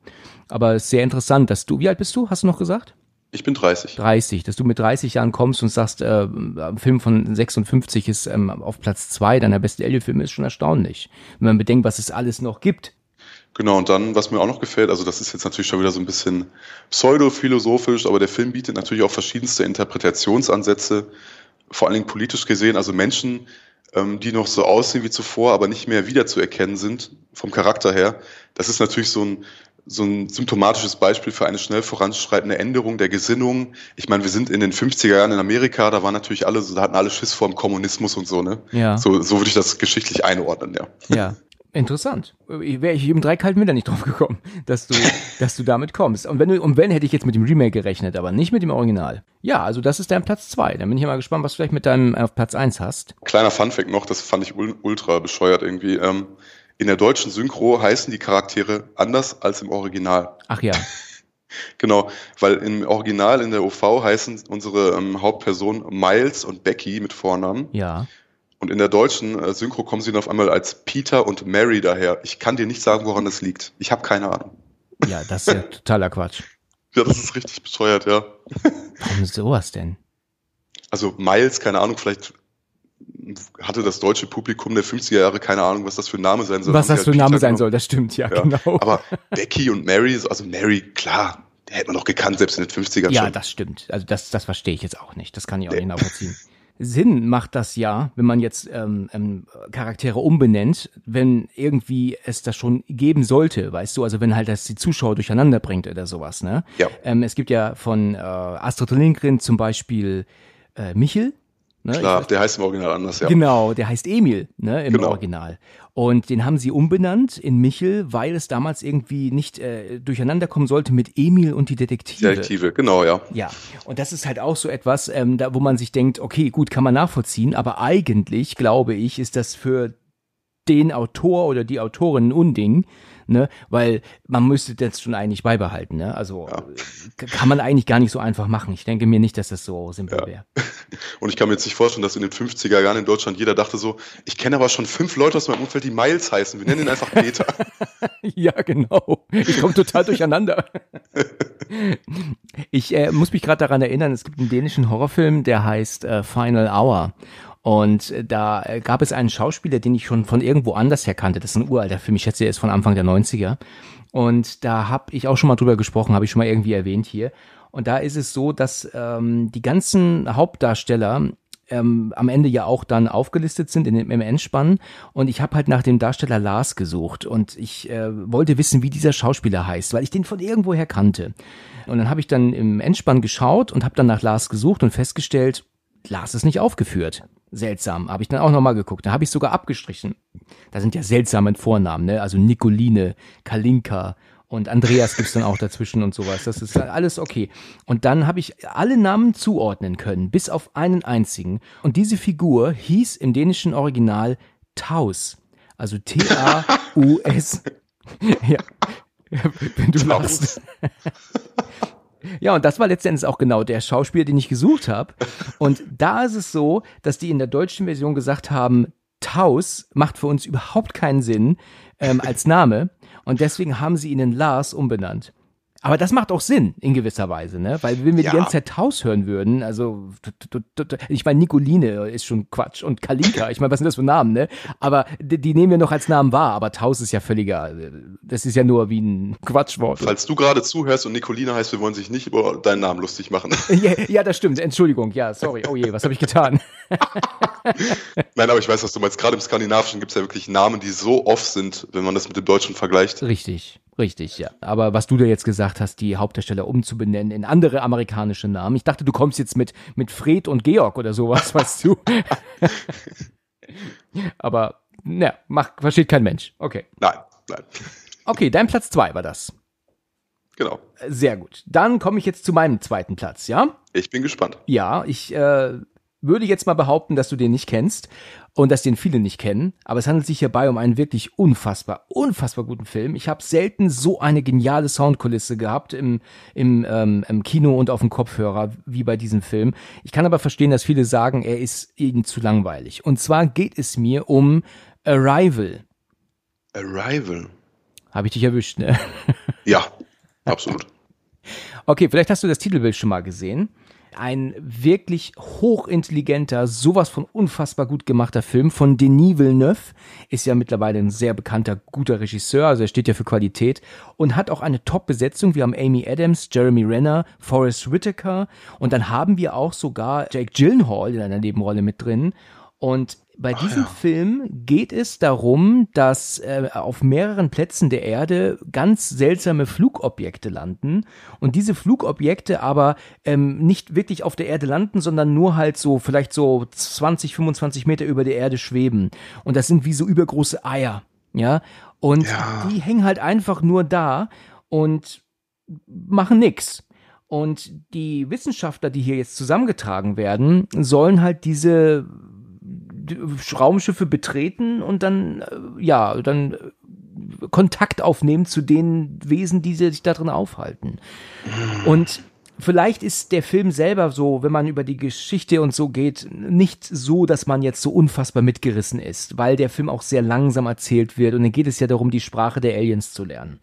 Speaker 2: Aber es ist sehr interessant, dass du, wie alt bist du, hast du noch gesagt?
Speaker 3: Ich bin 30.
Speaker 2: 30, dass du mit 30 Jahren kommst und sagst, äh, ein Film von 56 ist ähm, auf Platz zwei deiner besten Elliot-Filme, ist schon erstaunlich. Wenn man bedenkt, was es alles noch gibt.
Speaker 3: Genau, und dann, was mir auch noch gefällt, also das ist jetzt natürlich schon wieder so ein bisschen pseudo-philosophisch, aber der Film bietet natürlich auch verschiedenste Interpretationsansätze, vor allen Dingen politisch gesehen, also Menschen, ähm, die noch so aussehen wie zuvor, aber nicht mehr wiederzuerkennen sind, vom Charakter her. Das ist natürlich so ein, so ein symptomatisches Beispiel für eine schnell voranschreitende Änderung der Gesinnung. Ich meine, wir sind in den 50er Jahren in Amerika, da waren natürlich alle, so, da hatten alle Schiss vor dem Kommunismus und so, ne?
Speaker 2: Ja.
Speaker 3: So, so würde ich das geschichtlich einordnen, ja.
Speaker 2: Ja. Interessant. Wäre ich im drei kalten Winter nicht drauf gekommen, dass du, [LAUGHS] dass du damit kommst. Und wenn du, und wenn hätte ich jetzt mit dem Remake gerechnet, aber nicht mit dem Original. Ja, also das ist dein Platz zwei. Dann bin ich ja mal gespannt, was du vielleicht mit deinem auf Platz eins hast.
Speaker 3: Kleiner Funfact noch, das fand ich ul- ultra bescheuert irgendwie. Ähm, in der deutschen Synchro heißen die Charaktere anders als im Original.
Speaker 2: Ach ja. [LAUGHS]
Speaker 3: Genau, weil im Original in der OV heißen unsere ähm, Hauptpersonen Miles und Becky mit Vornamen.
Speaker 2: Ja.
Speaker 3: Und in der deutschen äh, Synchro kommen sie dann auf einmal als Peter und Mary daher. Ich kann dir nicht sagen, woran das liegt. Ich habe keine Ahnung.
Speaker 2: Ja, das ist ja [LAUGHS] totaler Quatsch.
Speaker 3: Ja, das ist richtig bescheuert, ja.
Speaker 2: Warum sowas denn?
Speaker 3: Also Miles, keine Ahnung, vielleicht hatte das deutsche Publikum der 50er Jahre keine Ahnung, was das für ein Name sein soll.
Speaker 2: Was das
Speaker 3: die
Speaker 2: für ein
Speaker 3: halt
Speaker 2: Name sein
Speaker 3: genommen.
Speaker 2: soll, das stimmt, ja,
Speaker 3: Ja,
Speaker 2: genau.
Speaker 3: Aber Becky und Mary, also Mary, klar, der hätte man doch gekannt, selbst in den 50ern
Speaker 2: Ja,
Speaker 3: schon.
Speaker 2: das stimmt. Also das, das verstehe ich jetzt auch nicht. Das kann ich auch nicht nachvollziehen. Sinn macht das ja, wenn man jetzt ähm, ähm, Charaktere umbenennt, wenn irgendwie es das schon geben sollte, weißt du, also wenn halt das die Zuschauer durcheinander bringt oder sowas, ne?
Speaker 3: Ja.
Speaker 2: Ähm, es gibt ja von äh, Astrid Lindgren zum Beispiel äh, Michel, ne?
Speaker 3: Klar,
Speaker 2: weiß-
Speaker 3: der heißt im Original anders, ja.
Speaker 2: Genau, der heißt Emil, ne, im
Speaker 3: Genau.
Speaker 2: Original. Und den haben sie umbenannt in Michel, weil es damals irgendwie nicht äh, durcheinander kommen sollte mit Emil und die Detektive.
Speaker 3: Detektive, genau, ja.
Speaker 2: Ja, und das ist halt auch so etwas, ähm, da, wo man sich denkt, okay, gut, kann man nachvollziehen, aber eigentlich, glaube ich, ist das für den Autor oder die Autorin Unding, ne, weil man müsste das schon eigentlich beibehalten, ne, also äh, kann man eigentlich gar nicht so einfach machen. Ich denke mir nicht, dass das so simpel
Speaker 3: Ja.
Speaker 2: wäre. [LAUGHS]
Speaker 3: Und ich kann mir jetzt nicht vorstellen, dass in den 50er Jahren in Deutschland jeder dachte so, ich kenne aber schon fünf Leute aus meinem Umfeld, die Miles heißen. Wir nennen ihn einfach Peter. [LAUGHS]
Speaker 2: Ja, genau. Ich komme total durcheinander. [LAUGHS] Ich äh, muss mich gerade daran erinnern, es gibt einen dänischen Horrorfilm, der heißt äh, Final Hour. Und äh, da äh, gab es einen Schauspieler, den ich schon von irgendwo anders her kannte. Das ist ein uralter Film, ich schätze, er ist von Anfang der 90er. Und da habe ich auch schon mal drüber gesprochen, habe ich schon mal irgendwie erwähnt hier. Und da ist es so, dass ähm, die ganzen Hauptdarsteller ähm, am Ende ja auch dann aufgelistet sind in dem, im Endspann. Und ich habe halt nach dem Darsteller Lars gesucht und ich äh, wollte wissen, wie dieser Schauspieler heißt, weil ich den von irgendwoher kannte. Und dann habe ich dann im Endspann geschaut und habe dann nach Lars gesucht und festgestellt, Lars ist nicht aufgeführt. Seltsam. Habe ich dann auch nochmal geguckt. Da habe ich sogar abgestrichen. Da sind ja seltsame Vornamen, ne? Also Nikoline, Kalinka und Andreas gibt's dann auch dazwischen und sowas. Das ist alles okay. Und dann habe ich alle Namen zuordnen können, bis auf einen einzigen. Und diese Figur hieß im dänischen Original Taus. Also T-A-U-S. [LAUGHS] ja. Wenn du lachst. [LAUGHS] Ja, und das war letztendlich auch genau der Schauspieler, den ich gesucht habe. Und da ist es so, dass die in der deutschen Version gesagt haben, Taus macht für uns überhaupt keinen Sinn ähm, als Name. Und deswegen haben sie ihn in Lars umbenannt. Aber das macht auch Sinn in gewisser Weise, ne? Weil wenn wir
Speaker 3: Ja.
Speaker 2: die ganze Zeit Taus hören würden, also ich meine Nicoline ist schon Quatsch und Kalinka, ich meine, was sind das für Namen, ne? Aber die, die nehmen wir noch als Namen wahr, aber Taus ist ja völliger, das ist ja nur wie ein Quatschwort.
Speaker 3: Falls du gerade zuhörst und Nicolina heißt, wir wollen sich nicht über deinen Namen lustig machen. [LAUGHS]
Speaker 2: Ja, ja, das stimmt. Entschuldigung. Ja, sorry. Oh je, was habe ich getan? [LAUGHS]
Speaker 3: Nein, aber ich weiß, was du meinst. Gerade im Skandinavischen gibt es ja wirklich Namen, die so oft sind, wenn man das mit dem Deutschen vergleicht.
Speaker 2: Richtig, richtig, ja. Aber was du da jetzt gesagt hast, die Hauptdarsteller umzubenennen in andere amerikanische Namen. Ich dachte, du kommst jetzt mit, mit Fred und Georg oder sowas, [LAUGHS] weißt du. [LAUGHS] Aber, na, macht, versteht kein Mensch. Okay.
Speaker 3: Nein, nein.
Speaker 2: Okay, dein Platz zwei war das.
Speaker 3: Genau.
Speaker 2: Sehr gut. Dann komme ich jetzt zu meinem zweiten Platz, ja?
Speaker 3: Ich bin gespannt.
Speaker 2: Ja, ich äh, würde jetzt mal behaupten, dass du den nicht kennst und dass den viele nicht kennen, aber es handelt sich hierbei um einen wirklich unfassbar, unfassbar guten Film. Ich habe selten so eine geniale Soundkulisse gehabt im, im, ähm, im Kino und auf dem Kopfhörer wie bei diesem Film. Ich kann aber verstehen, dass viele sagen, er ist ihnen zu langweilig. Und zwar geht es mir um Arrival.
Speaker 3: Arrival.
Speaker 2: Habe ich dich erwischt, ne?
Speaker 3: Ja, absolut. [LAUGHS]
Speaker 2: Okay, vielleicht hast du das Titelbild schon mal gesehen. Ein wirklich hochintelligenter, sowas von unfassbar gut gemachter Film von Denis Villeneuve. Ist ja mittlerweile ein sehr bekannter, guter Regisseur, also er steht ja für Qualität und hat auch eine Top-Besetzung. Wir haben Amy Adams, Jeremy Renner, Forrest Whitaker und dann haben wir auch sogar Jake Gyllenhaal in einer Nebenrolle mit drin. Und bei diesem Film geht es darum, dass äh, auf mehreren Plätzen der Erde ganz seltsame Flugobjekte landen und diese Flugobjekte aber ähm, nicht wirklich auf der Erde landen, sondern nur halt so vielleicht so 20, 25 Meter über der Erde schweben. Und das sind wie so übergroße Eier, ja. Und
Speaker 3: Ja.
Speaker 2: die hängen halt einfach nur da und machen nix. Und die Wissenschaftler, die hier jetzt zusammengetragen werden, sollen halt diese Raumschiffe betreten und dann, äh, ja, dann äh, Kontakt aufnehmen zu den Wesen, die sich da drin aufhalten. Und vielleicht ist der Film selber so, wenn man über die Geschichte und so geht, nicht so, dass man jetzt so unfassbar mitgerissen ist, weil der Film auch sehr langsam erzählt wird und dann geht es ja darum, die Sprache der Aliens zu lernen.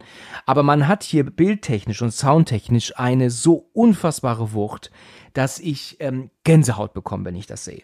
Speaker 2: Aber man hat hier bildtechnisch und soundtechnisch eine so unfassbare Wucht, dass ich ähm, Gänsehaut bekomme, wenn ich das sehe.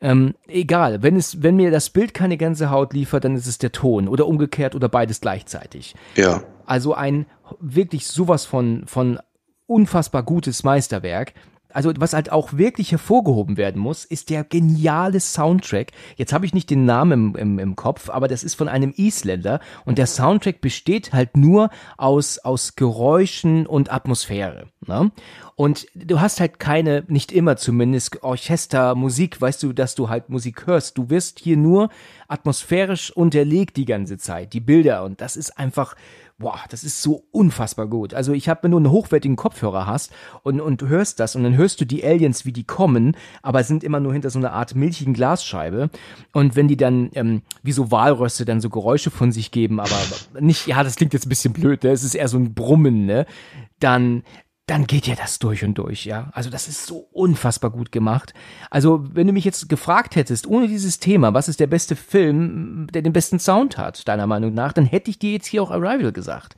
Speaker 2: Ähm, egal, wenn es, wenn mir das Bild keine Gänsehaut liefert, dann ist es der Ton oder umgekehrt oder beides gleichzeitig.
Speaker 3: Ja.
Speaker 2: Also ein wirklich sowas von, von unfassbar gutes Meisterwerk. Also was halt auch wirklich hervorgehoben werden muss, ist der geniale Soundtrack. Jetzt habe ich nicht den Namen im, im, im Kopf, aber das ist von einem Isländer und der Soundtrack besteht halt nur aus, aus Geräuschen und Atmosphäre. Ne? Und du hast halt keine, nicht immer zumindest, Orchestermusik, weißt du, dass du halt Musik hörst. Du wirst hier nur atmosphärisch unterlegt die ganze Zeit, die Bilder. Und das ist einfach, boah, das ist so unfassbar gut. Also ich habe, wenn du einen hochwertigen Kopfhörer hast und, und hörst das und dann hörst du die Aliens, wie die kommen, aber sind immer nur hinter so einer Art milchigen Glasscheibe. Und wenn die dann, ähm, wie so Walröste, dann so Geräusche von sich geben, aber nicht, ja, das klingt jetzt ein bisschen blöd, ne? es ist eher so ein Brummen, ne? Dann, dann geht ja das durch und durch, ja. Also das ist so unfassbar gut gemacht. Also wenn du mich jetzt gefragt hättest, ohne dieses Thema, was ist der beste Film, der den besten Sound hat, deiner Meinung nach, dann hätte ich dir jetzt hier auch Arrival gesagt.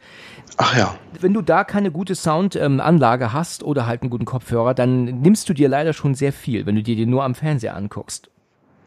Speaker 3: Ach ja.
Speaker 2: Wenn du da keine gute Soundanlage hast oder halt einen guten Kopfhörer, dann nimmst du dir leider schon sehr viel, wenn du dir den nur am Fernseher anguckst.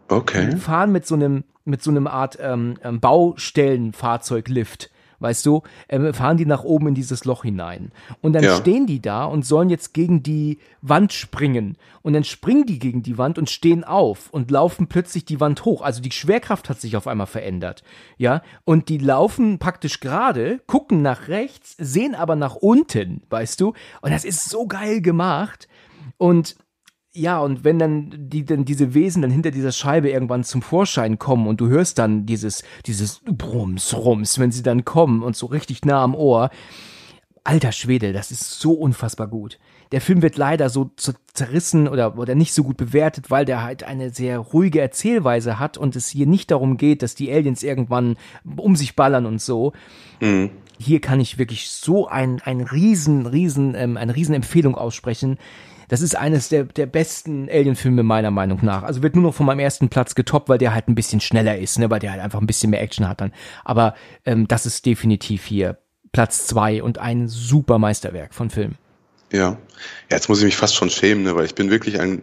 Speaker 3: Okay.
Speaker 2: Die fahren mit so einem, mit so einem Art ähm, ähm, Baustellenfahrzeuglift. Weißt du, ähm, fahren die nach oben in dieses Loch hinein. Und dann
Speaker 3: Ja.
Speaker 2: stehen die da und sollen jetzt gegen die Wand springen. Und dann springen die gegen die Wand und stehen auf und laufen plötzlich die Wand hoch. Also die Schwerkraft hat sich auf einmal verändert. Ja, und die laufen praktisch gerade, gucken nach rechts, sehen aber nach unten, weißt du? Und das ist so geil gemacht. Und ja, und wenn dann die dann diese Wesen dann hinter dieser Scheibe irgendwann zum Vorschein kommen und du hörst dann dieses dieses Brums Rums, wenn sie dann kommen und so richtig nah am Ohr. Alter Schwede, das ist so unfassbar gut. Der Film wird leider so zer- zerrissen oder, oder nicht so gut bewertet, weil der halt eine sehr ruhige Erzählweise hat und es hier nicht darum geht, dass die Aliens irgendwann um sich ballern und so.
Speaker 3: Mhm.
Speaker 2: hier kann ich wirklich so ein, ein riesen, riesen, ähm, eine riesen Empfehlung aussprechen. Das ist eines der, der besten Alien-Filme meiner Meinung nach. Also wird nur noch von meinem ersten Platz getoppt, weil der halt ein bisschen schneller ist, ne, weil der halt einfach ein bisschen mehr Action hat dann. Aber ähm, das ist definitiv hier Platz zwei und ein super Meisterwerk von Film.
Speaker 3: Ja. ja, jetzt muss ich mich fast schon schämen, ne, weil ich bin wirklich ein,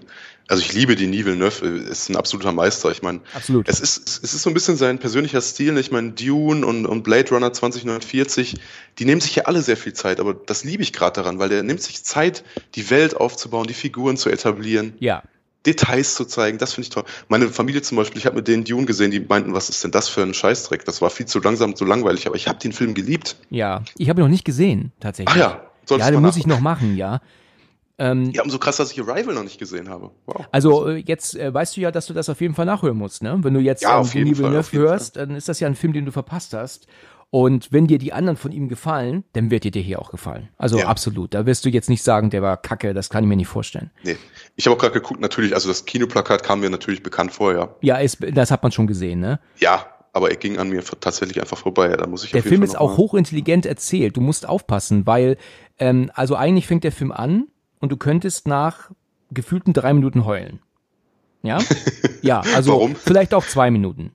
Speaker 3: also ich liebe die Nivel Neuf, ist ein absoluter Meister. Ich meine,
Speaker 2: Absolut.
Speaker 3: es ist, es ist so ein bisschen sein persönlicher Stil. ne? Ich meine, Dune und, und Blade Runner 2049, die nehmen sich ja alle sehr viel Zeit, aber das liebe ich gerade daran, weil der nimmt sich Zeit, die Welt aufzubauen, die Figuren zu etablieren,
Speaker 2: Ja,
Speaker 3: Details zu zeigen. Das finde ich toll. Meine Familie zum Beispiel, ich habe mit denen Dune gesehen, die meinten, was ist denn das für ein Scheißdreck? Das war viel zu langsam, zu langweilig, aber ich habe den Film geliebt.
Speaker 2: ja. Ich habe ihn noch nicht gesehen, tatsächlich.
Speaker 3: Ach ja, solltest
Speaker 2: Ja, den muss ich noch machen, ja. Ähm,
Speaker 3: Ja, umso krass, dass ich Arrival noch nicht gesehen habe. Wow.
Speaker 2: Also äh, jetzt äh, weißt du ja, dass du das auf jeden Fall nachhören musst, ne? Wenn du jetzt
Speaker 3: Ja,
Speaker 2: ähm,
Speaker 3: auf jeden Fall,
Speaker 2: Villeneuve
Speaker 3: auf jeden
Speaker 2: hörst, dann ist das ja ein Film, den du verpasst hast. Und wenn dir die anderen von ihm gefallen, dann wird dir der hier auch gefallen. Also
Speaker 3: Ja.
Speaker 2: absolut. Da wirst du jetzt nicht sagen, der war kacke, das kann ich mir nicht vorstellen.
Speaker 3: Nee. Ich habe auch gerade geguckt, natürlich, also das Kinoplakat kam mir natürlich bekannt vorher.
Speaker 2: Ja, ist, das hat man schon gesehen, ne?
Speaker 3: Ja, aber er ging an mir tatsächlich einfach vorbei. Da muss ich
Speaker 2: Der Film ist auch hochintelligent erzählt. Du musst aufpassen, weil, ähm, also eigentlich fängt der Film an und du könntest nach gefühlten drei Minuten heulen. Ja? [LAUGHS] Ja, also
Speaker 3: Warum?
Speaker 2: vielleicht auch zwei Minuten.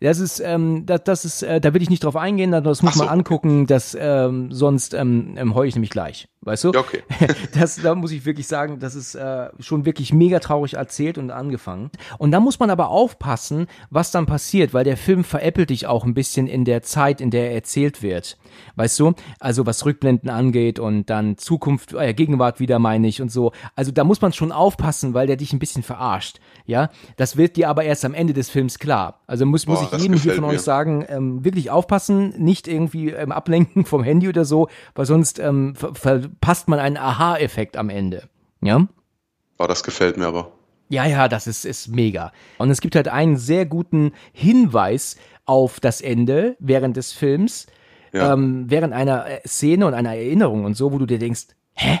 Speaker 2: Das ist, ähm, das, das ist, äh, da will ich nicht drauf eingehen, das muss
Speaker 3: so,
Speaker 2: man angucken, das, ähm, sonst ähm, ähm, heule ich nämlich gleich. Weißt du?
Speaker 3: Okay. [LAUGHS]
Speaker 2: Das, da muss ich wirklich sagen, das ist äh, schon wirklich mega traurig erzählt und angefangen. Und da muss man aber aufpassen, was dann passiert, weil der Film veräppelt dich auch ein bisschen in der Zeit, in der er erzählt wird. Weißt du? Also was Rückblenden angeht und dann Zukunft, äh, Gegenwart wieder meine ich und so. Also da muss man schon aufpassen, weil der dich ein bisschen verarscht. Ja, das wird dir aber erst am Ende des Films klar. Also muss, muss
Speaker 3: Boah,
Speaker 2: ich
Speaker 3: das
Speaker 2: jedem hier von
Speaker 3: mir.
Speaker 2: euch sagen, ähm, wirklich aufpassen, nicht irgendwie ähm, ablenken vom Handy oder so, weil sonst ähm, ver verpasst man einen Aha-Effekt am Ende. Ja?
Speaker 3: Oh, das gefällt mir aber.
Speaker 2: Ja, ja, das ist, ist mega. Und es gibt halt einen sehr guten Hinweis auf das Ende während des Films, Ähm, während einer äh, Szene und einer Erinnerung und so, wo du dir denkst, hä?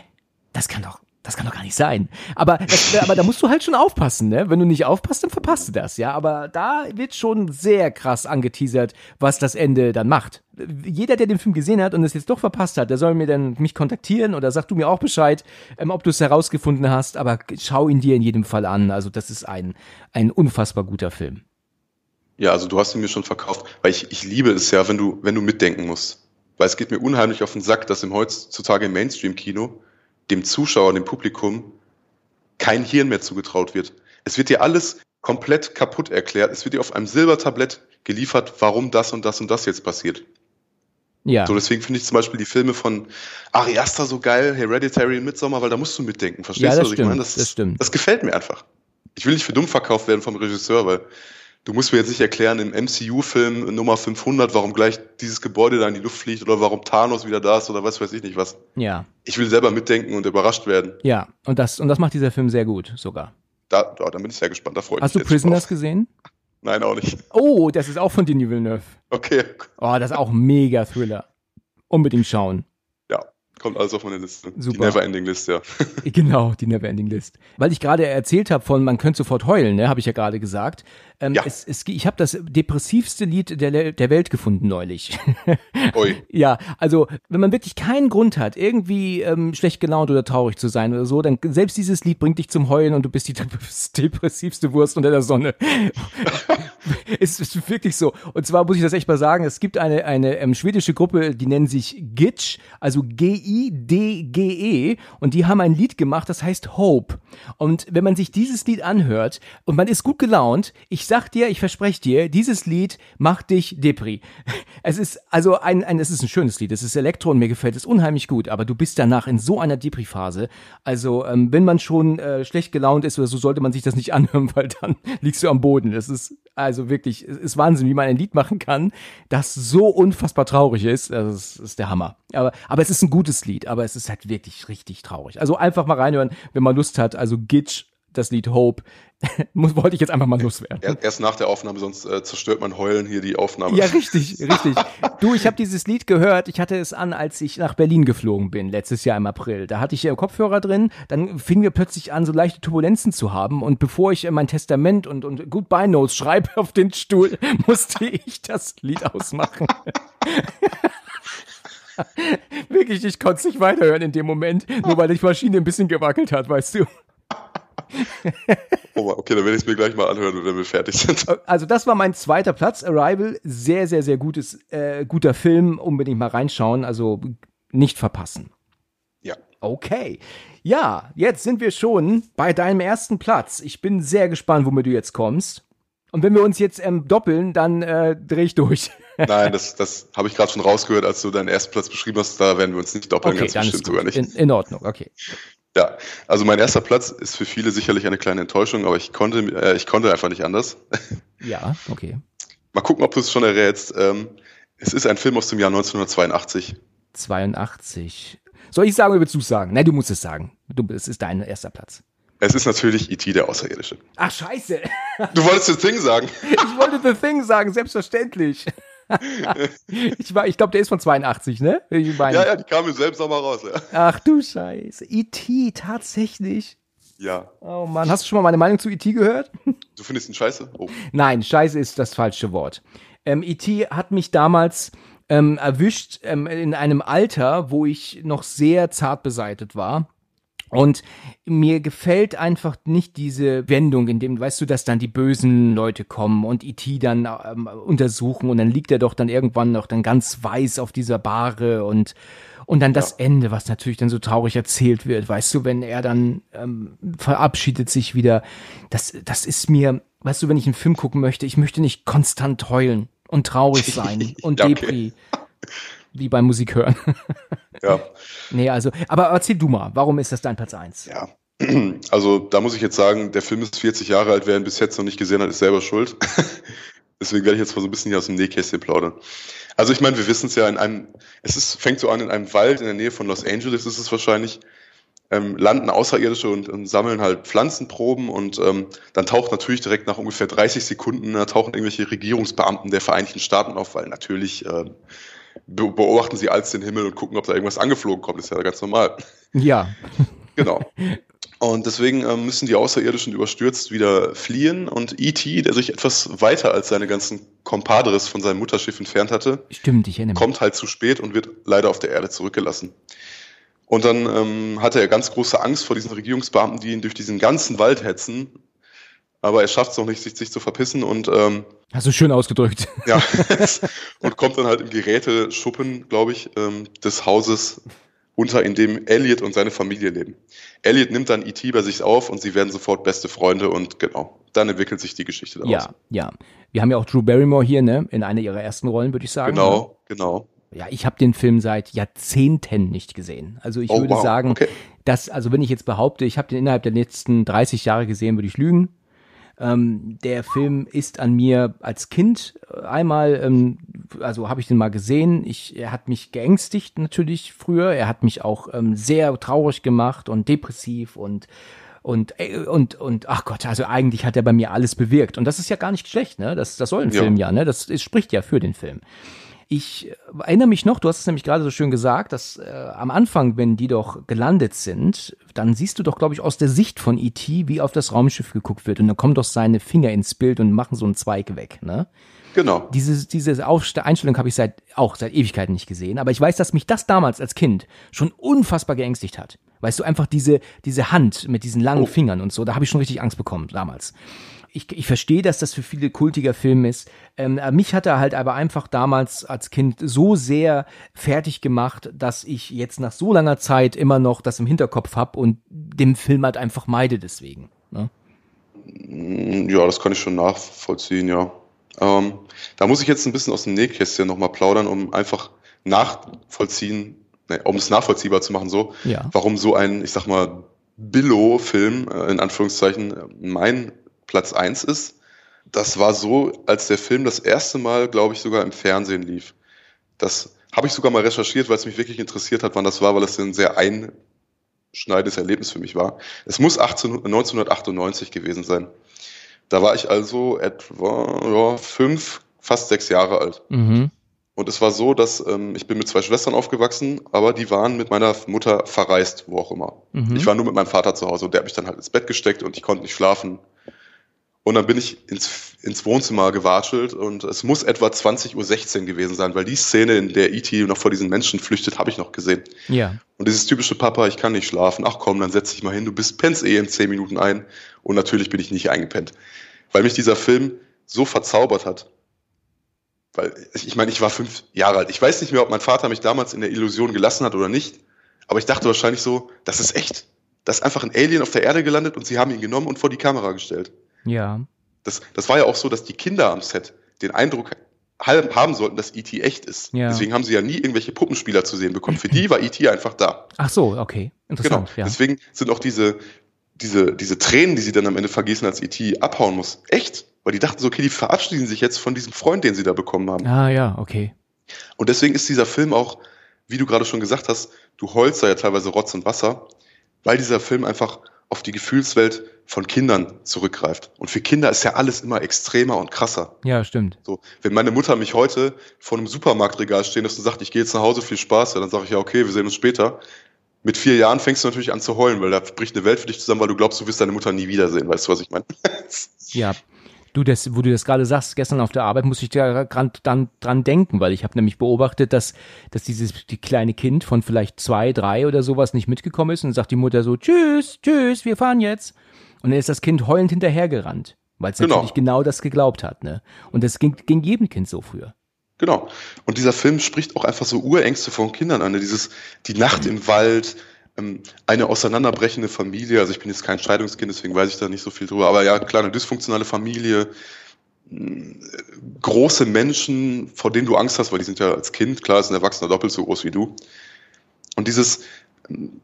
Speaker 2: Das kann doch, das kann doch gar nicht sein. Aber, das, aber da musst du halt schon aufpassen, ne? Wenn du nicht aufpasst, dann verpasst du das, ja. Aber da wird schon sehr krass angeteasert, was das Ende dann macht. Jeder, der den Film gesehen hat und es jetzt doch verpasst hat, der soll mir dann mich kontaktieren oder sag du mir auch Bescheid, ähm, ob du es herausgefunden hast. Aber schau ihn dir in jedem Fall an. Also das ist ein, ein unfassbar guter Film.
Speaker 3: Ja, also du hast ihn mir schon verkauft, weil ich, ich liebe es ja, wenn du, wenn du mitdenken musst. Weil es geht mir unheimlich auf den Sack, dass im heutzutage im Mainstream-Kino dem Zuschauer, dem Publikum kein Hirn mehr zugetraut wird. Es wird dir alles komplett kaputt erklärt. Es wird dir auf einem Silbertablett geliefert, warum das und das und das jetzt passiert.
Speaker 2: Ja.
Speaker 3: So, deswegen finde ich zum Beispiel die Filme von Ari Aster so geil, Hereditary und Midsommar, weil da musst du mitdenken. Verstehst
Speaker 2: Ja,
Speaker 3: du,
Speaker 2: das
Speaker 3: was ich
Speaker 2: stimmt,
Speaker 3: meine?
Speaker 2: das stimmt.
Speaker 3: Das gefällt mir einfach. Ich will nicht für dumm verkauft werden vom Regisseur, weil du musst mir jetzt nicht erklären, im MCU-Film Nummer 500, warum gleich dieses Gebäude da in die Luft fliegt oder warum Thanos wieder da ist oder was weiß ich nicht was.
Speaker 2: Ja.
Speaker 3: Ich will selber mitdenken und überrascht werden.
Speaker 2: Ja. Und das, und das macht dieser Film sehr gut, sogar.
Speaker 3: Da, da, da bin ich sehr gespannt, da freue ich
Speaker 2: Hast du
Speaker 3: mich jetzt schon
Speaker 2: Prisoners
Speaker 3: drauf.
Speaker 2: gesehen?
Speaker 3: Nein, auch nicht.
Speaker 2: Oh, das ist auch von Denis Villeneuve.
Speaker 3: Okay,
Speaker 2: Oh, das ist auch ein mega Thriller. Unbedingt schauen.
Speaker 3: ja, kommt alles auf meine Liste. Die
Speaker 2: Super.
Speaker 3: Neverending-Liste, ja. [LAUGHS]
Speaker 2: Genau, die Neverending List. Weil ich gerade erzählt habe von, man könnte sofort heulen, ne, habe ich ja gerade gesagt. Ähm,
Speaker 3: Ja.
Speaker 2: es, es, ich habe das depressivste Lied der, der Welt gefunden neulich. [LAUGHS]
Speaker 3: Ui.
Speaker 2: ja, also wenn man wirklich keinen Grund hat, irgendwie ähm, schlecht gelaunt oder traurig zu sein oder so, dann selbst dieses Lied bringt dich zum Heulen und du bist die [LAUGHS] depressivste Wurst unter der Sonne. [LAUGHS] es ist wirklich so. Und zwar muss ich das echt mal sagen, es gibt eine, eine ähm, schwedische Gruppe, die nennen sich Gitch, also G-I-D-G-E, und die haben ein Lied gemacht, das heißt Hope. Und wenn man sich dieses Lied anhört und man ist gut gelaunt, ich sag dir, ich verspreche dir, dieses Lied macht dich Depri. Es ist also ein, ein es ist ein schönes Lied, es ist Elektro und mir gefällt es unheimlich gut, aber du bist danach in so einer Depri-Phase. Also ähm, wenn man schon äh, schlecht gelaunt ist oder so, sollte man sich das nicht [LAUGHS] anhören, weil dann liegst du am Boden. Es ist also wirklich, es ist Wahnsinn, wie man ein Lied machen kann, das so unfassbar traurig ist. Das ist, der Hammer. Aber, aber es ist ein gutes Lied, aber es ist halt wirklich richtig traurig. Also einfach mal reinhören, wenn man Lust hat. Also Gitch, das Lied Hope, [LAUGHS] muss, wollte ich jetzt einfach mal loswerden.
Speaker 3: Er- Erst nach der Aufnahme, sonst äh, zerstört mein Heulen hier die Aufnahme.
Speaker 2: Ja, richtig, [LAUGHS] richtig. Du, ich habe dieses Lied gehört. Ich hatte es an, als ich nach Berlin geflogen bin, letztes Jahr im April. Da hatte ich ja Kopfhörer drin. Dann fingen wir plötzlich an, so leichte Turbulenzen zu haben. Und bevor ich äh, mein Testament und, und Goodbye Notes schreibe auf den Stuhl, [LAUGHS] musste ich das Lied ausmachen. Wirklich, ich konnte es nicht weiterhören in dem Moment, nur weil die Maschine ein bisschen gewackelt hat, weißt du.
Speaker 3: Oh, okay, dann werde ich es mir gleich mal anhören, wenn wir fertig sind.
Speaker 2: Also das war mein zweiter Platz, Arrival. Sehr, sehr, sehr gutes, äh, guter Film. Unbedingt mal reinschauen, also nicht verpassen.
Speaker 3: Ja.
Speaker 2: Okay. Ja, jetzt sind wir schon bei deinem ersten Platz. Ich bin sehr gespannt, womit du jetzt kommst. Und wenn wir uns jetzt ähm, doppeln, dann äh, drehe ich durch. [LAUGHS]
Speaker 3: Nein, das, das habe ich gerade schon rausgehört, als du deinen ersten Platz beschrieben hast. Da werden wir uns nicht doppeln,
Speaker 2: okay,
Speaker 3: ganz bestimmt
Speaker 2: ist
Speaker 3: sogar nicht.
Speaker 2: In, in Ordnung, okay.
Speaker 3: Ja, also mein erster Platz ist für viele sicherlich eine kleine Enttäuschung, aber ich konnte, äh, ich konnte einfach nicht anders.
Speaker 2: Ja, okay.
Speaker 3: Mal gucken, ob du es schon errätst. Ähm, es ist ein Film aus dem Jahr 1982.
Speaker 2: 82. Soll ich sagen oder willst du es sagen? Nein, du musst es sagen. Du, es ist dein erster Platz.
Speaker 3: Es ist natürlich E.T. der Außerirdische.
Speaker 2: Ach, scheiße.
Speaker 3: Du wolltest das Ding sagen. [LAUGHS]
Speaker 2: Ich wollte The Thing sagen, selbstverständlich. [LAUGHS] ich war, ich glaube, der ist von 82, ne? Ich meine-
Speaker 3: Ja, ja, die kam mir selbst auch mal raus. Ja.
Speaker 2: Ach du Scheiße. E.T., tatsächlich.
Speaker 3: ja.
Speaker 2: Oh Mann, hast du schon mal meine Meinung zu E.T. gehört? [LAUGHS]
Speaker 3: Du findest ihn scheiße? Oh.
Speaker 2: Nein, Scheiße ist das falsche Wort. Ähm, E.T. hat mich damals ähm, erwischt ähm, in einem Alter, wo ich noch sehr zart beseitet war. Und mir gefällt einfach nicht diese Wendung, in dem, weißt du, dass dann die bösen Leute kommen und E.T. dann ähm, untersuchen und dann liegt er doch dann irgendwann noch dann ganz weiß auf dieser Bahre und und dann das Ende, was natürlich dann so traurig erzählt wird, weißt du, wenn er dann ähm, verabschiedet sich wieder. Das, das ist mir, weißt du, wenn ich einen Film gucken möchte, ich möchte nicht konstant heulen und traurig sein [LAUGHS] und
Speaker 3: okay.
Speaker 2: Depri, wie beim Musik hören. [LAUGHS]
Speaker 3: Ja.
Speaker 2: nee, also, aber erzähl du mal, warum ist das dein Platz eins?
Speaker 3: Ja. [CLEARS THROAT] Also da muss ich jetzt sagen, der Film ist 40 Jahre alt, wer ihn bis jetzt noch nicht gesehen hat, ist selber schuld. [LAUGHS] Deswegen werde ich jetzt mal so ein bisschen hier aus dem Nähkästchen plaudern. Also ich meine, wir wissen es ja in einem, es ist, fängt so an in einem Wald in der Nähe von Los Angeles ist es wahrscheinlich, ähm, landen Außerirdische und, und sammeln halt Pflanzenproben und ähm, dann taucht natürlich direkt nach ungefähr 30 Sekunden da tauchen irgendwelche Regierungsbeamten der Vereinigten Staaten auf, weil natürlich be beobachten sie als den Himmel und gucken, ob da irgendwas angeflogen kommt. Das ist ja ganz normal.
Speaker 2: Ja, [LAUGHS]
Speaker 3: Genau. Und deswegen ähm, müssen die Außerirdischen überstürzt wieder fliehen und E.T., der sich etwas weiter als seine ganzen Compadres von seinem Mutterschiff entfernt hatte,
Speaker 2: stimmt, ich erinnere mich.
Speaker 3: kommt halt zu spät und wird leider auf der Erde zurückgelassen. Und dann ähm, hatte er ganz große Angst vor diesen Regierungsbeamten, die ihn durch diesen ganzen Wald hetzen. Aber er schafft es noch nicht, sich, sich zu verpissen und ähm,
Speaker 2: Hast du schön ausgedrückt.
Speaker 3: ja, [LAUGHS] und kommt dann halt im Geräteschuppen, glaube ich, ähm, des Hauses unter, in dem Elliot und seine Familie leben. Elliot nimmt dann E.T. bei sich auf und sie werden sofort beste Freunde und genau, dann entwickelt sich die Geschichte daraus.
Speaker 2: Ja, ja. Wir haben ja auch Drew Barrymore hier, ne? In einer ihrer ersten Rollen, würde ich sagen.
Speaker 3: Genau, genau.
Speaker 2: Ja, ich habe den Film seit Jahrzehnten nicht gesehen. Also ich
Speaker 3: Oh,
Speaker 2: würde
Speaker 3: wow,
Speaker 2: sagen,
Speaker 3: okay.
Speaker 2: dass, also wenn ich jetzt behaupte, ich habe den innerhalb der letzten 30 Jahre gesehen, würde ich lügen. Ähm, der Film ist an mir als Kind äh, einmal, ähm, also habe ich den mal gesehen. Ich, er hat mich geängstigt natürlich früher. Er hat mich auch ähm, sehr traurig gemacht und depressiv und und äh, und und ach Gott, also eigentlich hat er bei mir alles bewirkt und das ist ja gar nicht schlecht, ne? Das das soll ein
Speaker 3: Ja.
Speaker 2: Film ja, ne? Das, das spricht ja für den Film. Ich äh, erinnere mich noch, du hast es nämlich gerade so schön gesagt, dass äh, am Anfang, wenn die doch gelandet sind, dann siehst du doch, glaube ich, aus der Sicht von E.T., wie auf das Raumschiff geguckt wird. Und dann kommen doch seine Finger ins Bild und machen so einen Zweig weg, ne?
Speaker 3: Genau.
Speaker 2: Diese, diese Aufste- Einstellung habe ich seit, auch seit Ewigkeiten nicht gesehen. Aber ich weiß, dass mich das damals als Kind schon unfassbar geängstigt hat. Weißt du, einfach diese, diese Hand mit diesen langen Fingern und so, da habe ich schon richtig Angst bekommen damals. Ich, ich verstehe, dass das für viele kultiger Film ist. Ähm, äh, mich hat er halt aber einfach damals als Kind so sehr fertig gemacht, dass ich jetzt nach so langer Zeit immer noch das im Hinterkopf habe und den Film halt einfach meide deswegen. Ne?
Speaker 3: Ja, das kann ich schon nachvollziehen, ja. Ähm, da muss ich jetzt ein bisschen aus dem Nähkästchen nochmal plaudern, um einfach nachvollziehen, ne, um es nachvollziehbar zu machen, so,
Speaker 2: Ja.
Speaker 3: warum so ein, ich sag mal, Billo-Film, äh, in Anführungszeichen, mein Platz eins ist. Das war so, als der Film das erste Mal, glaube ich, sogar im Fernsehen lief. Das habe ich sogar mal recherchiert, weil es mich wirklich interessiert hat, wann das war, weil es ein sehr einschneidendes Erlebnis für mich war. Es muss 18, 1998 gewesen sein. Da war ich also etwa ja, fünf, fast sechs Jahre alt.
Speaker 2: Mhm.
Speaker 3: Und es war so, dass ähm, ich bin mit zwei Schwestern aufgewachsen, aber die waren mit meiner Mutter verreist, wo auch immer.
Speaker 2: Mhm.
Speaker 3: Ich war nur mit meinem Vater zu Hause und der hat mich dann halt ins Bett gesteckt und ich konnte nicht schlafen. Und dann bin ich ins, ins Wohnzimmer gewatschelt und es muss etwa 20.16 Uhr gewesen sein, weil die Szene, in der E.T. noch vor diesen Menschen flüchtet, habe ich noch gesehen.
Speaker 2: Ja.
Speaker 3: Und dieses typische Papa, ich kann nicht schlafen, ach komm, dann setz dich mal hin, du bist, pennst eh in 10 Minuten ein. Und natürlich bin ich nicht eingepennt. Weil mich dieser Film so verzaubert hat. Weil, ich meine, ich war fünf Jahre alt. Ich weiß nicht mehr, ob mein Vater mich damals in der Illusion gelassen hat oder nicht. Aber ich dachte wahrscheinlich so, das ist echt. Da ist einfach ein Alien auf der Erde gelandet und sie haben ihn genommen und vor die Kamera gestellt.
Speaker 2: Ja.
Speaker 3: Das, das war ja auch so, dass die Kinder am Set den Eindruck haben sollten, dass E.T. echt ist.
Speaker 2: Ja.
Speaker 3: Deswegen haben sie ja nie irgendwelche Puppenspieler zu sehen bekommen. Für die war E.T. [LAUGHS] einfach da.
Speaker 2: Ach so, okay.
Speaker 3: Genau.
Speaker 2: Interessant. Ja.
Speaker 3: Deswegen sind auch diese, diese, diese Tränen, die sie dann am Ende vergießen, als E.T. abhauen muss, echt. Weil die dachten so, okay, die verabschieden sich jetzt von diesem Freund, den sie da bekommen haben.
Speaker 2: Ah ja, okay.
Speaker 3: Und deswegen ist dieser Film auch, wie du gerade schon gesagt hast, du heulst da ja teilweise Rotz und Wasser, weil dieser Film einfach auf die Gefühlswelt von Kindern zurückgreift. Und für Kinder ist ja alles immer extremer und krasser.
Speaker 2: Ja, stimmt.
Speaker 3: So, wenn meine Mutter mich heute vor einem Supermarktregal stehen lässt und sagt, ich gehe jetzt nach Hause, viel Spaß, ja, dann sage ich ja, okay, wir sehen uns später. Mit vier Jahren fängst du natürlich an zu heulen, weil da bricht eine Welt für dich zusammen, weil du glaubst, du wirst deine Mutter nie wiedersehen. Weißt du, was ich meine? [LAUGHS]
Speaker 2: Ja. Du, das, wo du das gerade sagst, gestern auf der Arbeit muss ich da dran, dran, dran denken, weil ich habe nämlich beobachtet, dass, dass dieses die kleine Kind von vielleicht zwei, drei oder sowas nicht mitgekommen ist und sagt die Mutter so, tschüss, tschüss, wir fahren jetzt. Und dann ist das Kind heulend hinterhergerannt, weil es
Speaker 3: Genau.
Speaker 2: natürlich genau das geglaubt hat. Ne? Und das ging, ging jedem Kind so früher.
Speaker 3: Genau. Und dieser Film spricht auch einfach so Urängste von Kindern an. ne? Dieses, die Nacht im Wald, eine auseinanderbrechende Familie. Also ich bin jetzt kein Scheidungskind, deswegen weiß ich da nicht so viel drüber. Aber ja, klar, eine dysfunktionale Familie, mh, große Menschen, vor denen du Angst hast, weil die sind ja als Kind, klar, ist ein Erwachsener doppelt so groß wie du. Und dieses ähm,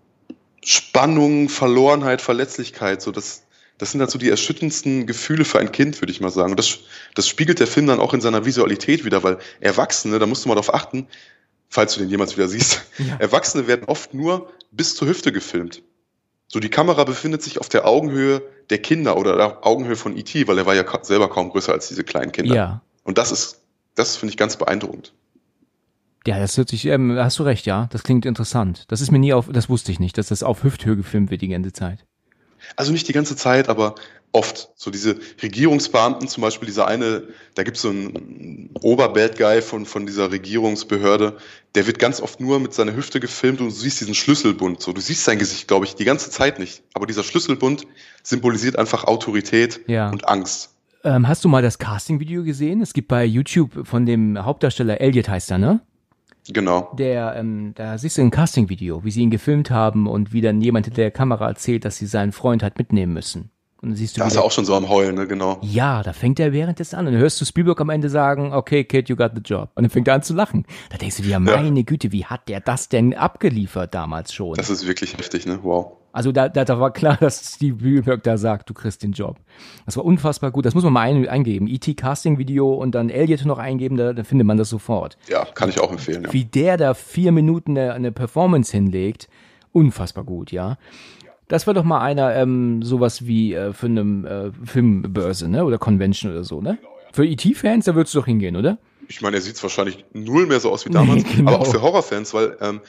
Speaker 3: Spannung, Verlorenheit, Verletzlichkeit, so das, das sind halt so die erschütterndsten Gefühle für ein Kind, würde ich mal sagen. Und das, das spiegelt der Film dann auch in seiner Visualität wieder, weil Erwachsene, da musst du mal darauf achten, falls du den jemals wieder siehst,
Speaker 2: Ja.
Speaker 3: Erwachsene werden oft nur bis zur Hüfte gefilmt. So, die Kamera befindet sich auf der Augenhöhe der Kinder oder der Augenhöhe von E.T., weil er war ja ka selber kaum größer als diese kleinen Kinder.
Speaker 2: Ja.
Speaker 3: Und das ist, das finde ich ganz beeindruckend.
Speaker 2: Ja, das hört sich, ähm, hast du recht, ja. Das klingt interessant. Das ist mir nie auf, das wusste ich nicht, dass das auf Hüfthöhe gefilmt wird die ganze Zeit.
Speaker 3: Also nicht die ganze Zeit, aber oft. So diese Regierungsbeamten, zum Beispiel dieser eine, da gibt es so einen Oberbad Guy von, von dieser Regierungsbehörde, der wird ganz oft nur mit seiner Hüfte gefilmt und du siehst diesen Schlüsselbund. So, du siehst sein Gesicht, glaube ich, die ganze Zeit nicht. Aber dieser Schlüsselbund symbolisiert einfach Autorität
Speaker 2: Ja.
Speaker 3: und Angst.
Speaker 2: Ähm, hast du mal das Casting-Video gesehen? Es gibt bei YouTube von dem Hauptdarsteller Elliot heißt er, ne?
Speaker 3: Genau.
Speaker 2: Der, ähm, da siehst du ein Casting-Video, wie sie ihn gefilmt haben und wie dann jemand hinter der Kamera erzählt, dass sie seinen Freund hat mitnehmen müssen. Und dann siehst du,
Speaker 3: Da ist er auch schon so am Heulen, ne? Genau.
Speaker 2: ja, da fängt er währenddessen an und dann hörst du Spielberg am Ende sagen, okay, Kid, you got the job. Und dann fängt er an zu lachen. Da denkst du dir, meine Güte, wie hat der das denn abgeliefert damals schon?
Speaker 3: Das ist wirklich heftig, ne? Wow.
Speaker 2: Also da, da, da war klar, [LAUGHS] dass Steve Spielberg da sagt, du kriegst den Job. Das war unfassbar gut. Das muss man mal ein, eingeben. E.T. Casting Video und dann Elliot noch eingeben, da, da findet man das sofort.
Speaker 3: Ja, kann ich auch empfehlen, ja.
Speaker 2: Wie der da vier Minuten eine, eine Performance hinlegt, unfassbar gut, ja. Das war doch mal einer, ähm, sowas wie äh, für eine äh, Filmbörse, ne? Oder Convention oder so, ne? Für E.T.-Fans, da würdest du doch hingehen, oder?
Speaker 3: Ich meine, er sieht wahrscheinlich null mehr so aus wie damals,
Speaker 2: genau.
Speaker 3: aber auch für Horrorfans, weil ähm,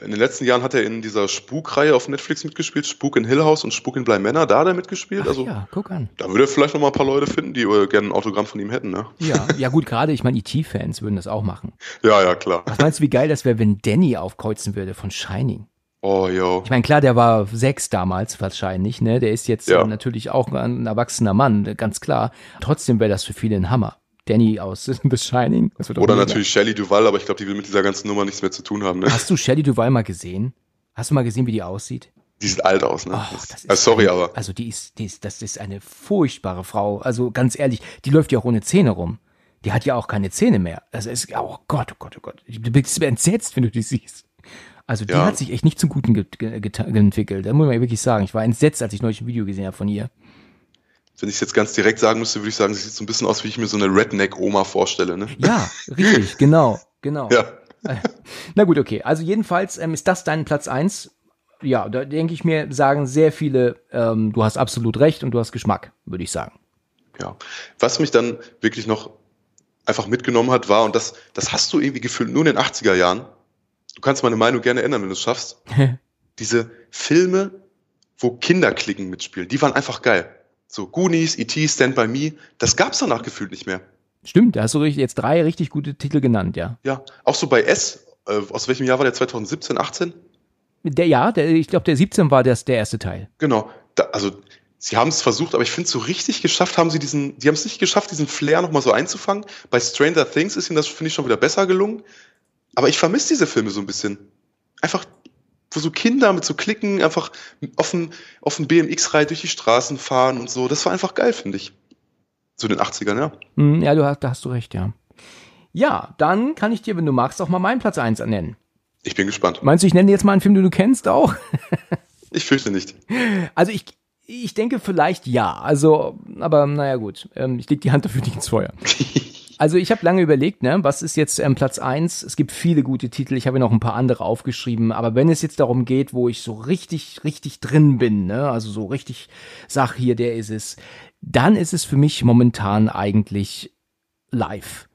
Speaker 3: in den letzten Jahren hat er in dieser Spukreihe auf Netflix mitgespielt, Spuk in Hill House und Spuk in Bly Manor, da hat er mitgespielt. Also
Speaker 2: ja, guck an.
Speaker 3: da würde er vielleicht noch mal ein paar Leute finden, die äh, gerne ein Autogramm von ihm hätten, ne?
Speaker 2: Ja, ja gut, gerade, ich meine, E.T.-Fans würden das auch machen.
Speaker 3: Ja, ja, klar.
Speaker 2: Was meinst du, wie geil das wäre, wenn Danny aufkreuzen würde von Shining?
Speaker 3: Oh, yo.
Speaker 2: Ich meine, klar, der war sechs damals wahrscheinlich, ne? Der ist jetzt
Speaker 3: Ja.
Speaker 2: äh, natürlich auch ein erwachsener Mann, ganz klar. Trotzdem wäre das für viele ein Hammer. Danny aus [LAUGHS] The Shining.
Speaker 3: Oder
Speaker 2: mega.
Speaker 3: natürlich Shelley Duval, aber ich glaube, die will mit dieser ganzen Nummer nichts mehr zu tun haben, ne?
Speaker 2: Hast du Shelley Duval mal gesehen? Hast du mal gesehen, wie die aussieht?
Speaker 3: Die sieht alt aus, ne?
Speaker 2: Ach, das ist
Speaker 3: äh, sorry,
Speaker 2: eine,
Speaker 3: aber
Speaker 2: Also die ist, die ist, das ist eine furchtbare Frau. Also ganz ehrlich, die läuft ja auch ohne Zähne rum. Die hat ja auch keine Zähne mehr. Also es ist, oh Gott, oh Gott, oh Gott. Du bist entsetzt, wenn du die siehst. Also die
Speaker 3: Ja.
Speaker 2: hat sich echt nicht zum Guten ge ge entwickelt. Da muss man wirklich sagen. Ich war entsetzt, als ich neulich ein Video gesehen habe von ihr.
Speaker 3: wenn ich es jetzt ganz direkt sagen müsste, würde ich sagen, sie sieht so ein bisschen aus, wie ich mir so eine Redneck-Oma vorstelle, ne?
Speaker 2: Ja, [LAUGHS] richtig, genau, genau.
Speaker 3: Ja. [LAUGHS]
Speaker 2: Na gut, okay. Also jedenfalls ähm, ist das dein Platz eins. Ja, da denke ich mir, sagen sehr viele, ähm, du hast absolut recht und du hast Geschmack, würde ich sagen.
Speaker 3: Ja. Was mich dann wirklich noch einfach mitgenommen hat, war, und das, das hast du irgendwie gefühlt nur in den 80er Jahren, du kannst meine Meinung gerne ändern, wenn du es schaffst, [LAUGHS] diese Filme, wo Kinderklicken mitspielen, die waren einfach geil. So Goonies, E.T., Stand By Me, das gab's danach gefühlt nicht mehr.
Speaker 2: Stimmt, da hast du jetzt drei richtig gute Titel genannt, ja.
Speaker 3: Ja, auch so bei S, äh, aus welchem Jahr war der? 2017, 18?
Speaker 2: Der, ja, der, ich glaube, der 17 war das, der erste Teil.
Speaker 3: Genau. Da, also sie haben es versucht, aber ich finde, so richtig geschafft haben sie diesen, die haben es nicht geschafft, diesen Flair nochmal so einzufangen. Bei Stranger Things ist ihnen das, finde ich, schon wieder besser gelungen. Aber ich vermisse diese Filme so ein bisschen. Einfach, wo so Kinder mit so Klicken einfach auf dem, auf dem BMX-Ride durch die Straßen fahren und so. Das war einfach geil, finde ich. Zu den 80ern, ja.
Speaker 2: Hm, ja, du hast, da hast du recht, ja. Ja, dann kann ich dir, wenn du magst, auch mal meinen Platz 1 nennen.
Speaker 3: Ich bin gespannt.
Speaker 2: Meinst du, ich nenne jetzt mal einen Film, den du kennst auch? [LAUGHS]
Speaker 3: ich fürchte nicht.
Speaker 2: Also ich, ich denke vielleicht ja. Also, aber naja gut. Ähm, ich leg die Hand dafür nicht ins Feuer. [LAUGHS] Also ich habe lange überlegt, ne, was ist jetzt ähm, Platz eins? Es gibt viele gute Titel, ich habe noch ein paar andere aufgeschrieben, aber wenn es jetzt darum geht, wo ich so richtig, richtig drin bin, ne, also so richtig sag hier, der ist es, dann ist es für mich momentan eigentlich live.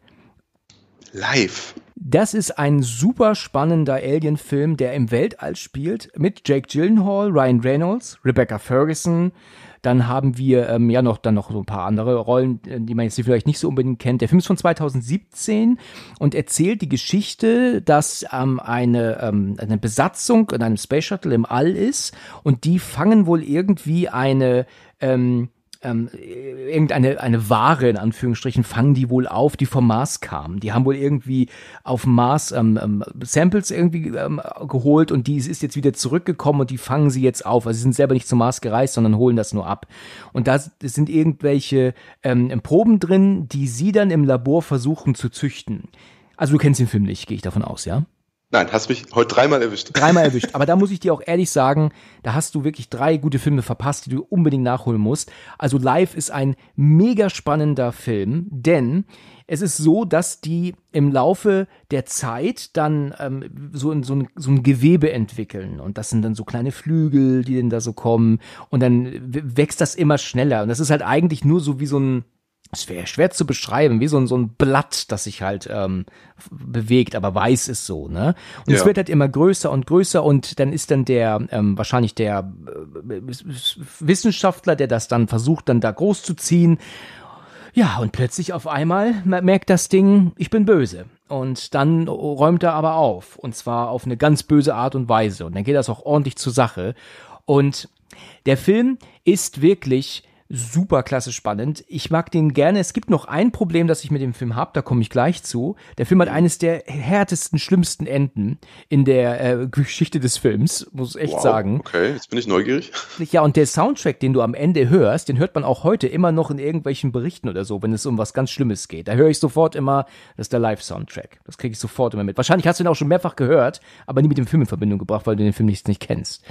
Speaker 3: Live.
Speaker 2: Das ist ein super spannender Alien-Film, der im Weltall spielt, mit Jake Gyllenhaal, Ryan Reynolds, Rebecca Ferguson. Dann haben wir ähm, ja noch dann noch so ein paar andere Rollen, äh, die man jetzt vielleicht nicht so unbedingt kennt. Der Film ist von 2017 und erzählt die Geschichte, dass ähm, eine, ähm, eine Besatzung in einem Space Shuttle im All ist und die fangen wohl irgendwie eine ähm, ähm, irgendeine eine Ware in Anführungsstrichen fangen die wohl auf, die vom Mars kam. Die haben wohl irgendwie auf Mars ähm, ähm, Samples irgendwie ähm, geholt und die ist jetzt wieder zurückgekommen und die fangen sie jetzt auf. Also sie sind selber nicht zum Mars gereist, sondern holen das nur ab. Und da sind irgendwelche ähm, Proben drin, die sie dann im Labor versuchen zu züchten. Also du kennst den Film nicht, gehe ich davon aus, ja?
Speaker 3: Nein, hast mich heute dreimal erwischt.
Speaker 2: Dreimal [LAUGHS] erwischt. Aber da muss ich dir auch ehrlich sagen, da hast du wirklich drei gute Filme verpasst, die du unbedingt nachholen musst. Also Live ist ein mega spannender Film, denn es ist so, dass die im Laufe der Zeit dann ähm, so, in, so, ein, so ein Gewebe entwickeln. Und das sind dann so kleine Flügel, die dann da so kommen. Und dann wächst das immer schneller. Und das ist halt eigentlich nur so wie so ein es wäre schwer zu beschreiben, wie so ein, so ein Blatt, das sich halt ähm, bewegt, aber weiß ist so, ne? Und ja. es wird halt immer größer und größer und dann ist dann der, ähm, wahrscheinlich der äh, Wissenschaftler, der das dann versucht, dann da groß zu ziehen. Ja, und plötzlich auf einmal merkt das Ding, ich bin böse. Und dann räumt er aber auf. Und zwar auf eine ganz böse Art und Weise. Und dann geht das auch ordentlich zur Sache. Und der Film ist wirklich super klasse spannend. Ich mag den gerne. Es gibt noch ein Problem, das ich mit dem Film habe, da komme ich gleich zu. Der Film hat eines der härtesten, schlimmsten Enden in der äh, Geschichte des Films, muss ich echt wow, sagen.
Speaker 3: Okay, jetzt bin ich neugierig. [LAUGHS]
Speaker 2: Ja, und der Soundtrack, den du am Ende hörst, den hört man auch heute immer noch in irgendwelchen Berichten oder so, wenn es um was ganz Schlimmes geht. Da höre ich sofort immer, das ist der Live-Soundtrack. Das kriege ich sofort immer mit. Wahrscheinlich hast du ihn auch schon mehrfach gehört, aber nie mit dem Film in Verbindung gebracht, weil du den Film nicht, nicht kennst.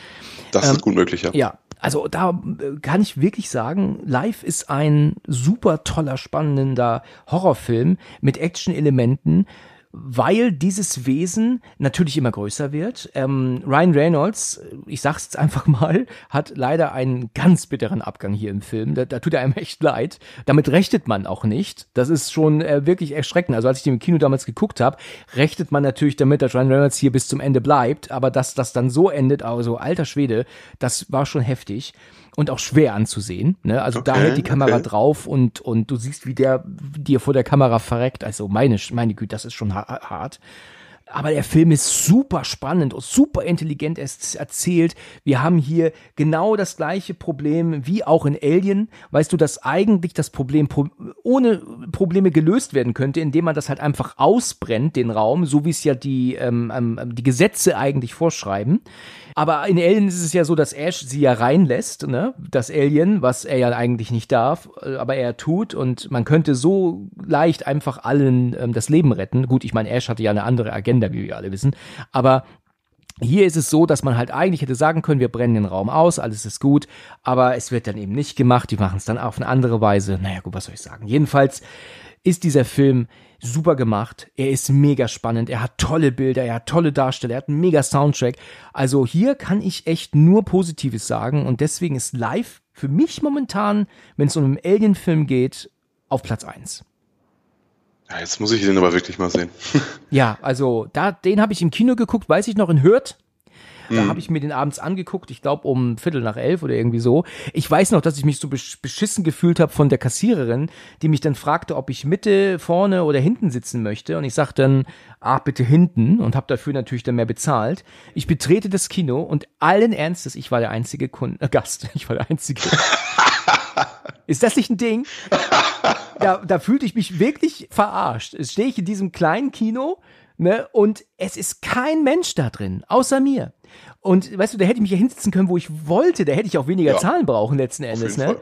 Speaker 3: Das ähm, ist gut möglich, ja.
Speaker 2: Ja, also da äh, kann ich wirklich sagen, Live ist ein super toller, spannender Horrorfilm mit Action-Elementen, weil dieses Wesen natürlich immer größer wird. Ähm, Ryan Reynolds, ich sag's jetzt einfach mal, hat leider einen ganz bitteren Abgang hier im Film. Da, da tut er einem echt leid. Damit rechnet man auch nicht. Das ist schon äh, wirklich erschreckend. Also als ich den im Kino damals geguckt habe, rechnet man natürlich damit, dass Ryan Reynolds hier bis zum Ende bleibt. Aber dass das dann so endet, also alter Schwede, das war schon heftig und auch schwer anzusehen. Ne? Also okay, da hält die Kamera okay. drauf und, und du siehst, wie der dir vor der Kamera verreckt. Also meine, meine Güte, das ist schon hart. Aber der Film ist super spannend und super intelligent erzählt. Wir haben hier genau das gleiche Problem wie auch in Alien. Weißt du, dass eigentlich das Problem ohne Probleme gelöst werden könnte, indem man das halt einfach ausbrennt, den Raum, so wie es ja die, ähm, ähm, die Gesetze eigentlich vorschreiben. Aber in Alien ist es ja so, dass Ash sie ja reinlässt, ne? Das Alien, was er ja eigentlich nicht darf, äh, aber er tut und man könnte so leicht einfach allen ähm, das Leben retten. Gut, ich meine, Ash hatte ja eine andere Agenda, wie wir alle wissen, aber hier ist es so, dass man halt eigentlich hätte sagen können, wir brennen den Raum aus, alles ist gut, aber es wird dann eben nicht gemacht, die machen es dann auf eine andere Weise. Naja, gut, was soll ich sagen? Jedenfalls ist dieser Film super gemacht. Er ist mega spannend. Er hat tolle Bilder, er hat tolle Darsteller, er hat einen mega Soundtrack. Also hier kann ich echt nur Positives sagen und deswegen ist live für mich momentan, wenn es um einen Alien-Film geht, auf Platz eins.
Speaker 3: Ja, jetzt muss ich den aber wirklich mal sehen. [LAUGHS]
Speaker 2: ja, also da, den habe ich im Kino geguckt, weiß ich noch in Hürth. Da habe ich mir den abends angeguckt, ich glaube um Viertel nach elf oder irgendwie so. Ich weiß noch, dass ich mich so besch beschissen gefühlt habe von der Kassiererin, die mich dann fragte, ob ich Mitte, vorne oder hinten sitzen möchte. Und ich sagte dann, ah, bitte hinten und habe dafür natürlich dann mehr bezahlt. Ich betrete das Kino und allen Ernstes, ich war der einzige Kunde, äh, Gast. [LAUGHS] Ich war der einzige. [LAUGHS] Ist das nicht ein Ding? Da, da fühlte ich mich wirklich verarscht. Es stehe ich in diesem kleinen Kino, ne, und es ist kein Mensch da drin, außer mir. Und weißt du, da hätte ich mich ja hinsetzen können, wo ich wollte. Da hätte ich auch weniger
Speaker 3: Ja.
Speaker 2: Zahlen brauchen letzten Endes, ne?
Speaker 3: Fall.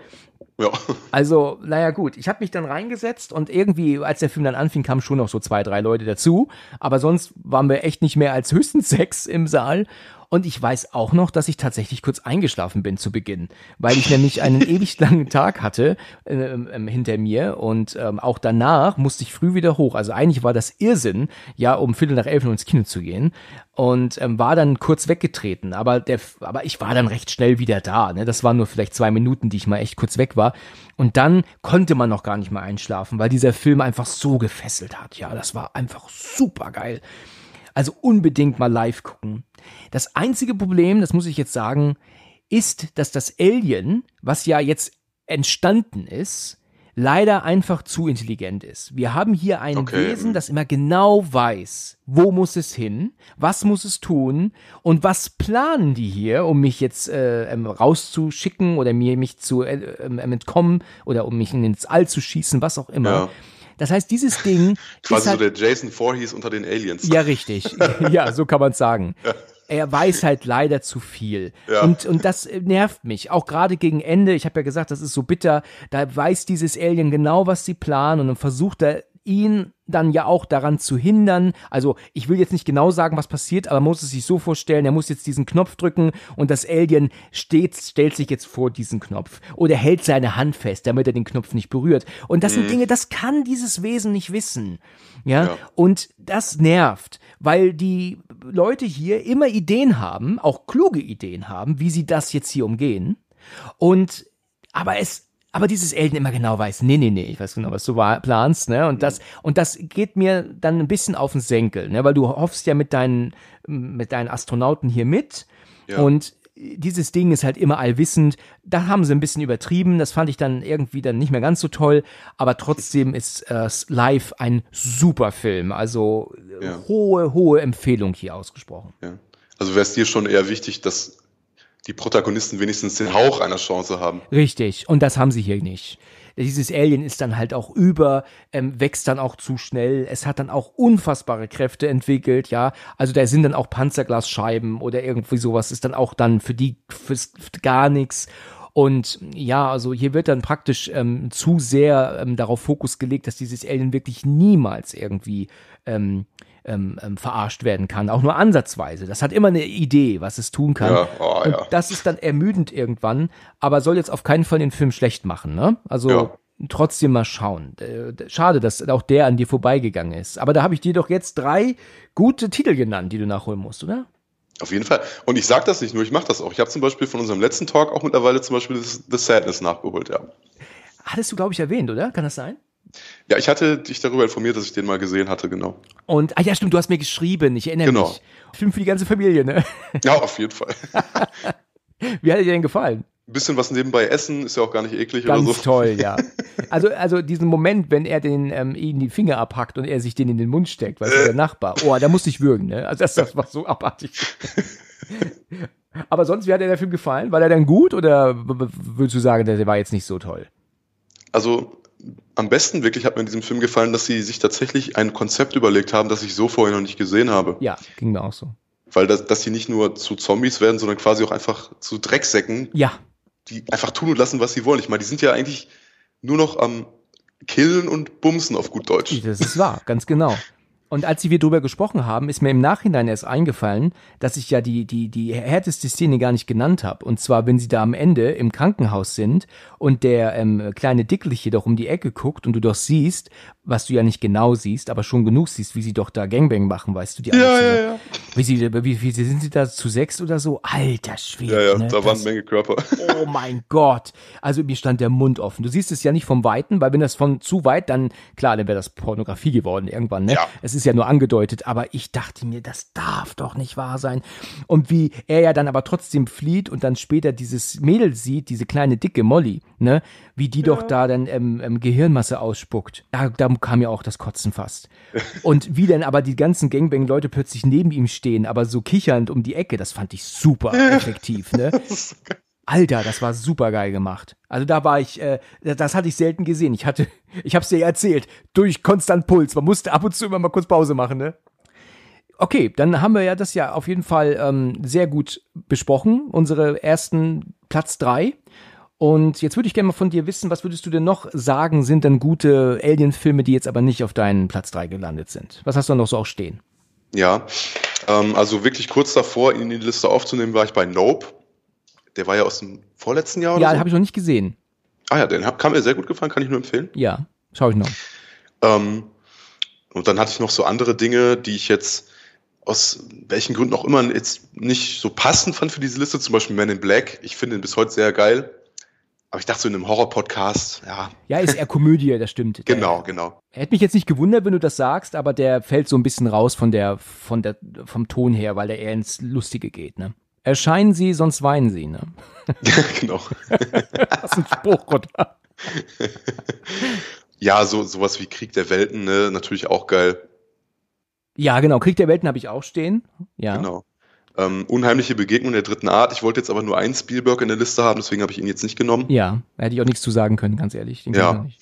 Speaker 3: Ja.
Speaker 2: Also, naja, gut. Ich habe mich dann reingesetzt und irgendwie, als der Film dann anfing, kamen schon noch so zwei, drei Leute dazu. Aber sonst waren wir echt nicht mehr als höchstens [LAUGHS] sechs im Saal. Und ich weiß auch noch, dass ich tatsächlich kurz eingeschlafen bin zu Beginn, weil ich nämlich einen [LAUGHS] ewig langen Tag hatte ähm, ähm, hinter mir und ähm, auch danach musste ich früh wieder hoch. Also eigentlich war das Irrsinn, ja, um Viertel nach elf ins Kino zu gehen und ähm, war dann kurz weggetreten. Aber der, aber ich war dann recht schnell wieder da. Ne? Das waren nur vielleicht zwei Minuten, die ich mal echt kurz weg war. Und dann konnte man noch gar nicht mehr einschlafen, weil dieser Film einfach so gefesselt hat. Ja, das war einfach super geil. Also unbedingt mal live gucken. Das einzige Problem, das muss ich jetzt sagen, ist, dass das Alien, was ja jetzt entstanden ist, leider einfach zu intelligent ist. Wir haben hier ein
Speaker 3: Okay.
Speaker 2: Wesen, das immer genau weiß, wo muss es hin, was muss es tun und was planen die hier, um mich jetzt äh, ähm, rauszuschicken oder mir mich zu äh, ähm, entkommen oder um mich ins All zu schießen, was auch immer.
Speaker 3: Ja.
Speaker 2: Das heißt, dieses Ding [LAUGHS]
Speaker 3: Quasi
Speaker 2: ist halt,
Speaker 3: so der Jason Voorhees unter den Aliens.
Speaker 2: ja, richtig. [LAUGHS] Ja, so kann man sagen. Er weiß halt leider zu viel.
Speaker 3: Ja.
Speaker 2: Und, und das äh, nervt mich. Auch gerade gegen Ende. Ich habe ja gesagt, das ist so bitter. Da weiß dieses Alien genau, was sie planen und dann versucht er ihn dann ja auch daran zu hindern. Also ich will jetzt nicht genau sagen, was passiert, aber man muss es sich so vorstellen, er muss jetzt diesen Knopf drücken und das Alien steht, stellt sich jetzt vor diesen Knopf oder hält seine Hand fest, damit er den Knopf nicht berührt. Und das sind Dinge, das kann dieses Wesen nicht wissen. Ja,
Speaker 3: Ja.
Speaker 2: und das nervt, weil die Leute hier immer Ideen haben, auch kluge Ideen haben, wie sie das jetzt hier umgehen. Und aber es aber dieses Alien immer genau weiß, nee, nee, nee, ich weiß genau, was du planst, ne? Und das, und das geht mir dann ein bisschen auf den Senkel, ne? Weil du hoffst ja mit deinen, mit deinen Astronauten hier mit.
Speaker 3: Ja.
Speaker 2: Und dieses Ding ist halt immer allwissend. Da haben sie ein bisschen übertrieben. Das fand ich dann irgendwie dann nicht mehr ganz so toll. Aber trotzdem ist äh, live ein super Film. Also äh,
Speaker 3: Ja.
Speaker 2: hohe, hohe Empfehlung hier ausgesprochen.
Speaker 3: Ja. Also wäre es dir schon eher wichtig, dass die Protagonisten wenigstens den Hauch einer Chance haben.
Speaker 2: Richtig, und das haben sie hier nicht. Dieses Alien ist dann halt auch über, ähm, wächst dann auch zu schnell. Es hat dann auch unfassbare Kräfte entwickelt, ja. Also da sind dann auch Panzerglasscheiben oder irgendwie sowas ist dann auch dann für die fürs, für gar nichts. Und ja, also hier wird dann praktisch ähm, zu sehr ähm, darauf Fokus gelegt, dass dieses Alien wirklich niemals irgendwie ähm, ähm, ähm, verarscht werden kann, auch nur ansatzweise. Das hat immer eine Idee, was es tun kann.
Speaker 3: Ja, oh, ja.
Speaker 2: das ist dann ermüdend irgendwann, aber soll jetzt auf keinen Fall den Film schlecht machen, ne? Also
Speaker 3: Ja.
Speaker 2: trotzdem mal schauen. Äh, Schade, dass auch der an dir vorbeigegangen ist. Aber da habe ich dir doch jetzt drei gute Titel genannt, die du nachholen musst, oder?
Speaker 3: Auf jeden Fall. Und ich sage das nicht nur, ich mache das auch. Ich habe zum Beispiel von unserem letzten Talk auch mittlerweile zum Beispiel das, The Sadness nachgeholt, ja.
Speaker 2: Hattest du, glaube ich, erwähnt, oder? Kann das sein?
Speaker 3: Ja, ich hatte dich darüber informiert, dass ich den mal gesehen hatte, genau.
Speaker 2: Und, ah ja, stimmt, du hast mir geschrieben, ich erinnere
Speaker 3: Genau.
Speaker 2: mich. Film für die ganze Familie, ne? [LAUGHS]
Speaker 3: Ja, auf jeden Fall. [LAUGHS]
Speaker 2: Wie hat dir denn gefallen?
Speaker 3: Ein bisschen was nebenbei essen, ist ja auch gar nicht eklig
Speaker 2: Ganz
Speaker 3: oder so.
Speaker 2: toll, ja. [LAUGHS] Also, also diesen Moment, wenn er den ähm, ihm die Finger abhackt und er sich den in den Mund steckt, weißt du, der Nachbar. Oh, da musste ich würgen, ne? Also das, das war so abartig. Aber sonst, wie hat dir der Film gefallen? War der dann gut oder würdest du sagen, der war jetzt nicht so toll?
Speaker 3: Also am besten wirklich hat mir in diesem Film gefallen, dass sie sich tatsächlich ein Konzept überlegt haben, das ich so vorher noch nicht gesehen habe.
Speaker 2: Ja, ging mir auch so.
Speaker 3: Weil das, dass sie nicht nur zu Zombies werden, sondern quasi auch einfach zu Drecksäcken,
Speaker 2: Ja,
Speaker 3: die einfach tun und lassen, was sie wollen. Ich meine, die sind ja eigentlich nur noch am Killen und Bumsen auf gut Deutsch.
Speaker 2: das ist wahr, ganz genau. Und als wir drüber gesprochen haben, ist mir im Nachhinein erst eingefallen, dass ich ja die, die, die härteste Szene gar nicht genannt habe. Und zwar, wenn sie da am Ende im Krankenhaus sind und der ähm, kleine Dickliche doch um die Ecke guckt und du doch siehst, was du ja nicht genau siehst, aber schon genug siehst, wie sie doch da Gangbang machen, weißt du, die
Speaker 3: Ja, ja, ja.
Speaker 2: Wie sie, wie, wie sind sie da zu sechs oder so? Alter Schwede.
Speaker 3: Ja, ja,
Speaker 2: ne?
Speaker 3: da waren
Speaker 2: Das-
Speaker 3: Menge Körper.
Speaker 2: Oh mein Gott. Also mir stand der Mund offen. Du siehst es ja nicht vom Weiten, weil wenn das von zu weit, dann, klar, dann wäre das Pornografie geworden irgendwann, ne?
Speaker 3: Ja.
Speaker 2: Es ist ja nur angedeutet, aber ich dachte mir, das darf doch nicht wahr sein. Und wie er ja dann aber trotzdem flieht und dann später dieses Mädel sieht, diese kleine dicke Molly, ne? Wie die doch da dann ähm, ähm, Gehirnmasse ausspuckt. Da, da kam ja auch das Kotzen fast. [LAUGHS] Und wie dann aber die ganzen Gangbang-Leute plötzlich neben ihm stehen, aber so kichernd um die Ecke, das fand ich super effektiv, ne? [LAUGHS] Alter, das war super geil gemacht. Also da war ich, äh, das hatte ich selten gesehen. Ich hatte, [LAUGHS] ich hab's dir ja erzählt, durch konstant Puls. Man musste ab und zu immer mal kurz Pause machen, ne? Okay, dann haben wir ja das ja auf jeden Fall ähm, sehr gut besprochen, unsere ersten Platz drei. Und jetzt würde ich gerne mal von dir wissen, was würdest du denn noch sagen, sind denn gute Alien-Filme, die jetzt aber nicht auf deinen Platz drei gelandet sind? Was hast du noch so auch stehen?
Speaker 3: Ja, ähm, also wirklich kurz davor, ihn in die Liste aufzunehmen, war ich bei Nope. Der war ja aus dem vorletzten Jahr oder
Speaker 2: Ja,
Speaker 3: so.
Speaker 2: habe ich noch nicht gesehen.
Speaker 3: Ah ja, den hab, kam mir sehr gut gefallen, kann ich nur empfehlen.
Speaker 2: Ja, schau ich noch.
Speaker 3: Ähm, und dann hatte ich noch so andere Dinge, die ich jetzt aus welchen Gründen auch immer jetzt nicht so passend fand für diese Liste, zum Beispiel Man in Black. Ich finde ihn bis heute sehr geil. Aber ich dachte so in einem Horror-Podcast, ja,
Speaker 2: Ja, ist eher Komödie, das stimmt. [LAUGHS] Der-
Speaker 3: genau, genau.
Speaker 2: Hätte mich jetzt nicht gewundert, wenn du das sagst, aber der fällt so ein bisschen raus von der, von der, vom Ton her, weil der eher ins Lustige geht, ne? Erscheinen sie, sonst weinen sie, ne? [LAUGHS] [LAUGHS]
Speaker 3: genau.
Speaker 2: Das ist ein Spruch, oder?
Speaker 3: Ja, so sowas wie Krieg der Welten, ne, natürlich auch geil.
Speaker 2: Ja, genau. Krieg der Welten habe ich auch stehen. Ja.
Speaker 3: Genau. Ähm, unheimliche Begegnung der dritten Art. Ich wollte jetzt aber nur einen Spielberg in der Liste haben, deswegen habe ich ihn jetzt nicht genommen.
Speaker 2: Ja, da hätte ich auch nichts zu sagen können, ganz ehrlich. Den
Speaker 3: Ja.
Speaker 2: ich auch nicht.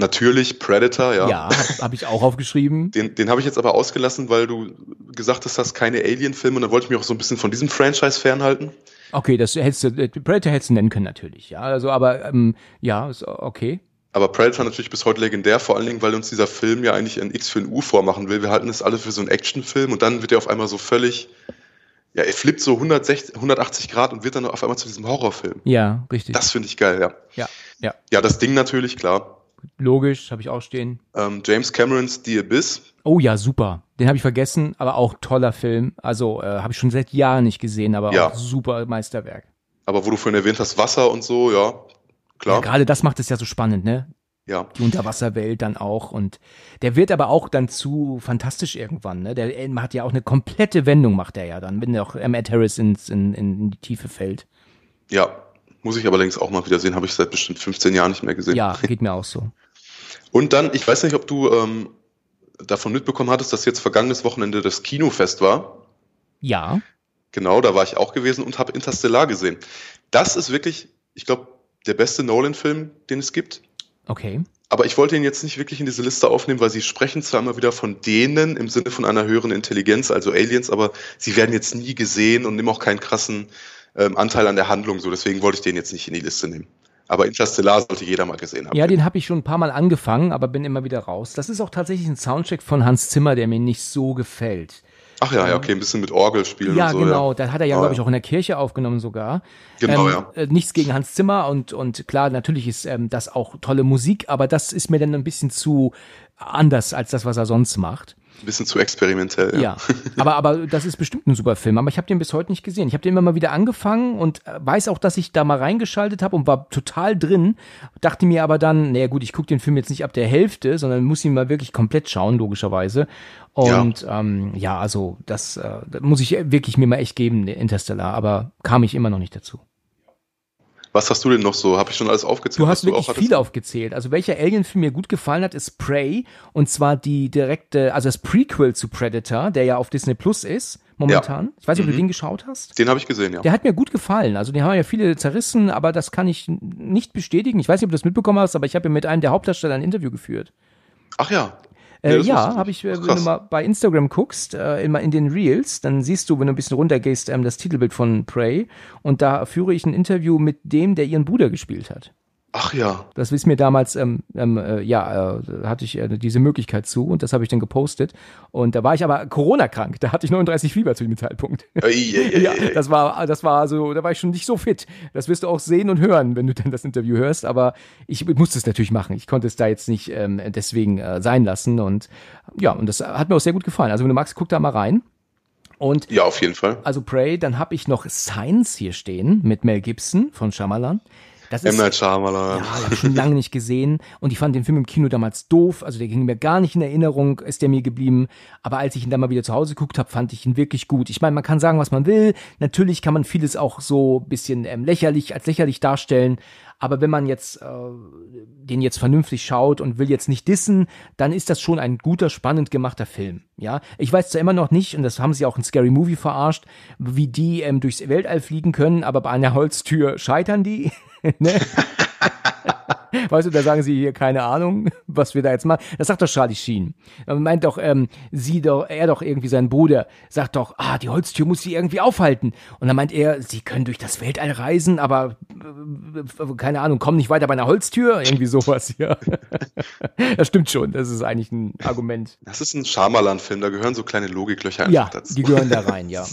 Speaker 3: Natürlich Predator, ja.
Speaker 2: Ja, habe hab ich auch aufgeschrieben. [LAUGHS]
Speaker 3: Den, den habe ich jetzt aber ausgelassen, weil du gesagt hast, das keine Alien-Filme und da wollte ich mich auch so ein bisschen von diesem Franchise fernhalten.
Speaker 2: Okay, das hättest du, äh, Predator hättest du nennen können, natürlich. Ja, also, aber, ähm, ja, ist okay.
Speaker 3: Aber Predator natürlich bis heute legendär, vor allen Dingen, weil uns dieser Film ja eigentlich ein X für ein U vormachen will. Wir halten es alle für so einen Actionfilm und dann wird er auf einmal so völlig, ja, er flippt so 160, 180 Grad und wird dann auf einmal zu diesem Horrorfilm.
Speaker 2: Ja, richtig.
Speaker 3: Das finde ich geil, ja.
Speaker 2: ja, ja.
Speaker 3: Ja, das Ding natürlich, klar.
Speaker 2: Logisch, habe ich auch stehen.
Speaker 3: Ähm, James Camerons The Abyss.
Speaker 2: Oh ja, super. Den habe ich vergessen, aber auch toller Film. Also äh, habe ich schon seit Jahren nicht gesehen, aber
Speaker 3: Ja.
Speaker 2: auch super Meisterwerk.
Speaker 3: Aber wo du vorhin erwähnt hast, Wasser und so, ja,
Speaker 2: Ja,
Speaker 3: klar.
Speaker 2: gerade das macht es ja so spannend, ne?
Speaker 3: Ja,
Speaker 2: Die Unterwasserwelt dann auch und der wird aber auch dann zu fantastisch irgendwann, ne? Der äh, macht ja auch eine komplette Wendung, macht er ja dann, wenn der auch ähm, Ed Harris ins, in, in die Tiefe fällt.
Speaker 3: ja. Muss ich allerdings auch mal wieder sehen, habe ich seit bestimmt 15 Jahren nicht mehr gesehen.
Speaker 2: Ja, geht mir auch so. [LAUGHS]
Speaker 3: Und dann, ich weiß nicht, ob du ähm, davon mitbekommen hattest, dass jetzt vergangenes Wochenende das Kinofest war.
Speaker 2: Ja,
Speaker 3: Genau, da war ich auch gewesen und habe Interstellar gesehen. Das ist wirklich, ich glaube, der beste Nolan-Film, den es gibt.
Speaker 2: Okay.
Speaker 3: Aber ich wollte ihn jetzt nicht wirklich in diese Liste aufnehmen, weil sie sprechen zwar immer wieder von denen im Sinne von einer höheren Intelligenz, also Aliens, aber sie werden jetzt nie gesehen und nehmen auch keinen krassen ähm, Anteil an der Handlung. So, deswegen wollte ich den jetzt nicht in die Liste nehmen. Aber Interstellar sollte jeder mal gesehen haben.
Speaker 2: Ja, den habe ich schon ein paar Mal angefangen, aber bin immer wieder raus. Das ist auch tatsächlich ein Soundtrack von Hans Zimmer, der mir nicht so gefällt.
Speaker 3: Ach ja, ja, okay, ein bisschen mit Orgel spielen
Speaker 2: Ja,
Speaker 3: und so.
Speaker 2: genau. Da hat er ja,
Speaker 3: Ah,
Speaker 2: glaube ich,
Speaker 3: ja.
Speaker 2: auch in der Kirche aufgenommen sogar.
Speaker 3: Genau,
Speaker 2: ähm,
Speaker 3: ja.
Speaker 2: äh, Nichts gegen Hans Zimmer und, und klar, natürlich ist ähm, das auch tolle Musik, aber das ist mir dann ein bisschen zu anders als das, was er sonst macht.
Speaker 3: Ein bisschen zu experimentell. Ja.
Speaker 2: Ja, aber, aber das ist bestimmt ein super Film. Aber ich habe den bis heute nicht gesehen. Ich habe den immer mal wieder angefangen und äh, weiß auch, dass ich da mal reingeschaltet habe und war total drin. Dachte mir aber dann, naja gut, ich gucke den Film jetzt nicht ab der Hälfte, sondern muss ihn mal wirklich komplett schauen, logischerweise. Und ja, ähm, ja also das, äh, das muss ich wirklich mir mal echt geben, Interstellar. Aber kam ich immer noch nicht dazu.
Speaker 3: Was hast du denn noch so? Habe ich schon alles aufgezählt?
Speaker 2: Du
Speaker 3: was
Speaker 2: hast wirklich
Speaker 3: hattest?
Speaker 2: viel aufgezählt. Also welcher Alien-Film mir gut gefallen hat, ist Prey. Und zwar die direkte, also das Prequel zu Predator, der ja auf Disney Plus ist, momentan. Ich weiß nicht, ob du den geschaut hast.
Speaker 3: Den habe ich gesehen, ja.
Speaker 2: Der hat mir gut gefallen. Also den haben ja viele zerrissen, aber das kann ich nicht bestätigen. Ich weiß nicht, ob du das mitbekommen hast, aber ich habe ja mit einem der Hauptdarsteller ein Interview geführt.
Speaker 3: Ach ja.
Speaker 2: Äh, ja, habe ich, äh, wenn du mal bei Instagram guckst, äh, immer in den Reels, dann siehst du, wenn du ein bisschen runtergehst, ähm, das Titelbild von Prey. Und da führe ich ein Interview mit dem, der ihren Bruder gespielt hat.
Speaker 3: Ach ja.
Speaker 2: Das ist mir damals, ähm, ähm, äh, ja, äh, hatte ich äh, diese Möglichkeit zu und das habe ich dann gepostet. Und da war ich aber Corona-krank. Da hatte ich 39 Fieber zu dem Zeitpunkt.
Speaker 3: Ei, ei, ei, [LAUGHS]
Speaker 2: ja, das war, das war so, da war ich schon nicht so fit. Das wirst du auch sehen und hören, wenn du dann das Interview hörst. Aber ich musste es natürlich machen. Ich konnte es da jetzt nicht ähm, deswegen äh, sein lassen. Und ja, und das hat mir auch sehr gut gefallen. Also wenn du magst, guck da mal rein. Und
Speaker 3: Ja, auf jeden Fall.
Speaker 2: also Prey, dann habe ich noch Science hier stehen mit Mel Gibson von Shyamalan. Das
Speaker 3: M.
Speaker 2: ist
Speaker 3: Night Shyamalan.
Speaker 2: ja, habe ich schon lange nicht gesehen und ich fand den Film im Kino damals doof, also der ging mir gar nicht in Erinnerung, ist der mir geblieben, aber als ich ihn dann mal wieder zu Hause geguckt habe, fand ich ihn wirklich gut. Ich meine, man kann sagen, was man will, natürlich kann man vieles auch so bisschen ähm, lächerlich, als lächerlich darstellen, aber wenn man jetzt äh, den jetzt vernünftig schaut und will jetzt nicht dissen, dann ist das schon ein guter, spannend gemachter Film. Ja, ich weiß zwar immer noch nicht, und das haben sie auch in Scary Movie verarscht, wie die ähm, durchs Weltall fliegen können, aber bei einer Holztür scheitern die. [LAUGHS] [LAUGHS] ne? Weißt du, da sagen sie hier keine Ahnung, was wir da jetzt machen. Das sagt doch Charlie Sheen. Man meint doch, ähm, sie doch, er doch irgendwie sein Bruder, sagt doch, ah, die Holztür muss sie irgendwie aufhalten. Und dann meint er, sie können durch das Weltall reisen, aber äh, keine Ahnung, kommen nicht weiter bei einer Holztür, irgendwie sowas, ja. [LAUGHS] das stimmt schon, das ist eigentlich ein Argument.
Speaker 3: Das ist ein Shyamalan-Film, da gehören so kleine Logiklöcher einfach
Speaker 2: Ja,
Speaker 3: dazu.
Speaker 2: die gehören da [LAUGHS] rein, ja.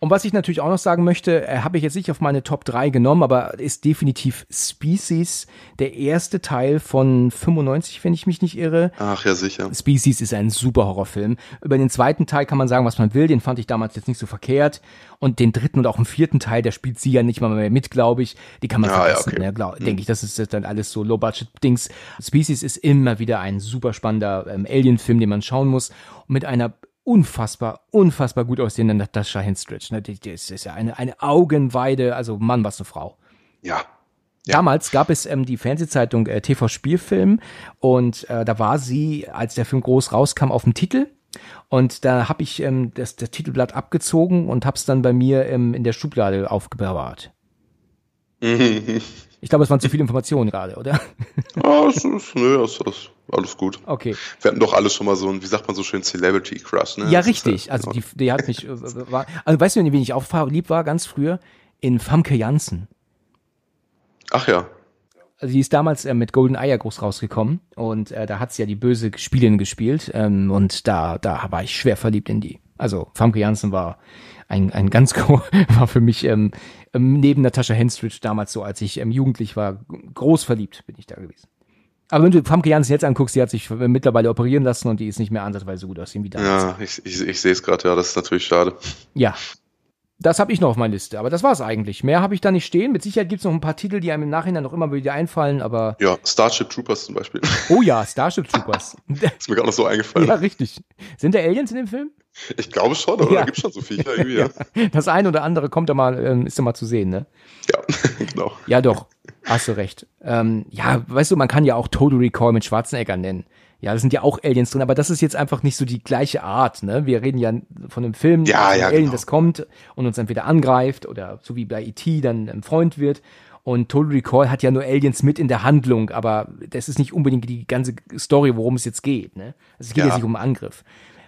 Speaker 2: Und was ich natürlich auch noch sagen möchte, äh, habe ich jetzt nicht auf meine Top 3 genommen, aber ist definitiv Species, der erste Teil von 95, wenn ich mich nicht irre.
Speaker 3: Ach ja, sicher.
Speaker 2: Species ist ein super Horrorfilm. Über den zweiten Teil kann man sagen, was man will. Den fand ich damals jetzt nicht so verkehrt. Und den dritten und auch den vierten Teil, der spielt sie ja nicht mal mehr mit, glaube ich. Die kann man
Speaker 3: Ja, ja,
Speaker 2: vergessen.
Speaker 3: okay.
Speaker 2: ne, glaub, Denke ich, das ist dann alles so Low-Budget-Dings. Species ist immer wieder ein super spannender ähm, Alien-Film, den man schauen muss. Und mit einer unfassbar, unfassbar gut aussehenden Natasha Henstridge. Ne? Die, die ist, ist ja eine, eine Augenweide. Also Mann, was eine Frau.
Speaker 3: Ja. Ja.
Speaker 2: Damals gab es ähm, die Fernsehzeitung äh, TV Spielfilm und äh, da war sie, als der Film groß rauskam, auf dem Titel. Und da habe ich ähm, das, das Titelblatt abgezogen und habe es dann bei mir ähm, in der Schublade aufbewahrt. [LAUGHS] Ich glaube, es waren zu viele Informationen gerade, oder?
Speaker 3: Ah, es ist, nö, es ist alles gut.
Speaker 2: Okay.
Speaker 3: Wir hatten doch alle schon mal so ein, wie sagt man so schön, Celebrity Crush, ne?
Speaker 2: Ja,
Speaker 3: Das
Speaker 2: richtig.
Speaker 3: ja-
Speaker 2: Also die, die hat mich, äh, war, also weißt du, in wen ich auch verliebt war, ganz früher? In Famke Janssen.
Speaker 3: Ach ja.
Speaker 2: Also die ist damals äh, mit Golden Eye groß rausgekommen und äh, da hat sie ja die böse Spielin gespielt ähm, und da, da war ich schwer verliebt in die. Also Famke Janssen war ein, ein ganz [LAUGHS] war für mich ähm, ähm, neben Natascha Henstridge damals so, als ich ähm, jugendlich war, groß verliebt bin ich da gewesen. Aber wenn du Famke Janssen jetzt anguckst, die hat sich äh, mittlerweile operieren lassen und die ist nicht mehr ansatzweise gut aussehen wie damals.
Speaker 3: Ja, ich, ich, ich sehe es gerade, ja, das ist natürlich schade.
Speaker 2: Ja. Das habe ich noch auf meiner Liste, aber das war's eigentlich. Mehr habe ich da nicht stehen. Mit Sicherheit gibt's noch ein paar Titel, die einem im Nachhinein noch immer wieder einfallen, aber
Speaker 3: Ja, Starship Troopers zum Beispiel.
Speaker 2: oh ja, Starship Troopers. [LAUGHS]
Speaker 3: ist mir gerade noch so eingefallen.
Speaker 2: Ja, richtig. Sind da Aliens in dem Film?
Speaker 3: Ich glaube schon, oder?
Speaker 2: Ja.
Speaker 3: Da gibt schon so Viecher irgendwie, [LAUGHS] ja.
Speaker 2: Das eine oder andere kommt da mal, ähm, ist da mal zu sehen, ne?
Speaker 3: Ja, [LAUGHS] genau.
Speaker 2: Ja, doch. Hast du recht. Ähm, ja, weißt du, man kann ja auch Total Recall mit Schwarzenegger nennen. Ja, da sind ja auch Aliens drin, aber das ist jetzt einfach nicht so die gleiche Art, ne? Wir reden ja von einem Film,
Speaker 3: Ja,
Speaker 2: einem
Speaker 3: ja,
Speaker 2: Alien,
Speaker 3: genau.
Speaker 2: das kommt und uns entweder angreift oder so wie bei E.T. dann ein Freund wird. Und Total Recall hat ja nur Aliens mit in der Handlung, aber das ist nicht unbedingt die ganze Story, worum es jetzt geht, ne? Also es geht
Speaker 3: Ja.
Speaker 2: jetzt nicht um einen Angriff.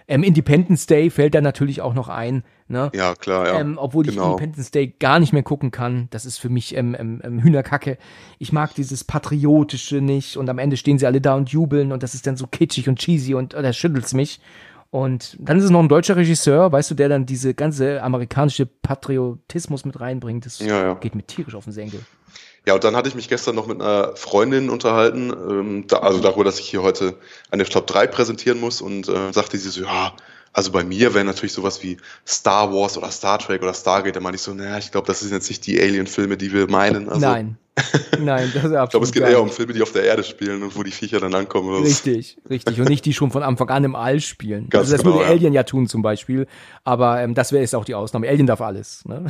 Speaker 2: Ähm, Independence Day fällt da natürlich auch noch ein, ne?
Speaker 3: Ja, klar, ja.
Speaker 2: Ähm, obwohl ich
Speaker 3: genau.
Speaker 2: Independence Day gar nicht mehr gucken kann. Das ist für mich ähm, ähm, ähm, Hühnerkacke. Ich mag dieses Patriotische nicht und am Ende stehen sie alle da und jubeln und das ist dann so kitschig und cheesy und oh, da schüttelt's mich. Und dann ist es noch ein deutscher Regisseur, weißt du, der dann diese ganze amerikanische Patriotismus mit reinbringt. Das
Speaker 3: Ja, ja.
Speaker 2: geht mir tierisch auf den Senkel.
Speaker 3: Ja, und dann hatte ich mich gestern noch mit einer Freundin unterhalten, ähm, da, also darüber, dass ich hier heute eine Top 3 präsentieren muss und äh, sagte sie so, ja, also bei mir wäre natürlich sowas wie Star Wars oder Star Trek oder Stargate. Da meinte ich so, naja, ich glaube, das sind jetzt nicht die Alien-Filme, die wir meinen. Also,
Speaker 2: Nein. [LAUGHS] Nein, das ist absolut
Speaker 3: Ich glaube, es geht eher um Filme, die auf der Erde spielen und wo die Viecher dann ankommen. Oder.
Speaker 2: Richtig, richtig. Und nicht die schon von Anfang an im All spielen.
Speaker 3: Ganz
Speaker 2: also das
Speaker 3: genau,
Speaker 2: würde
Speaker 3: ja.
Speaker 2: Alien ja tun zum Beispiel. Aber ähm, das wäre jetzt auch die Ausnahme. Alien darf alles. Ne?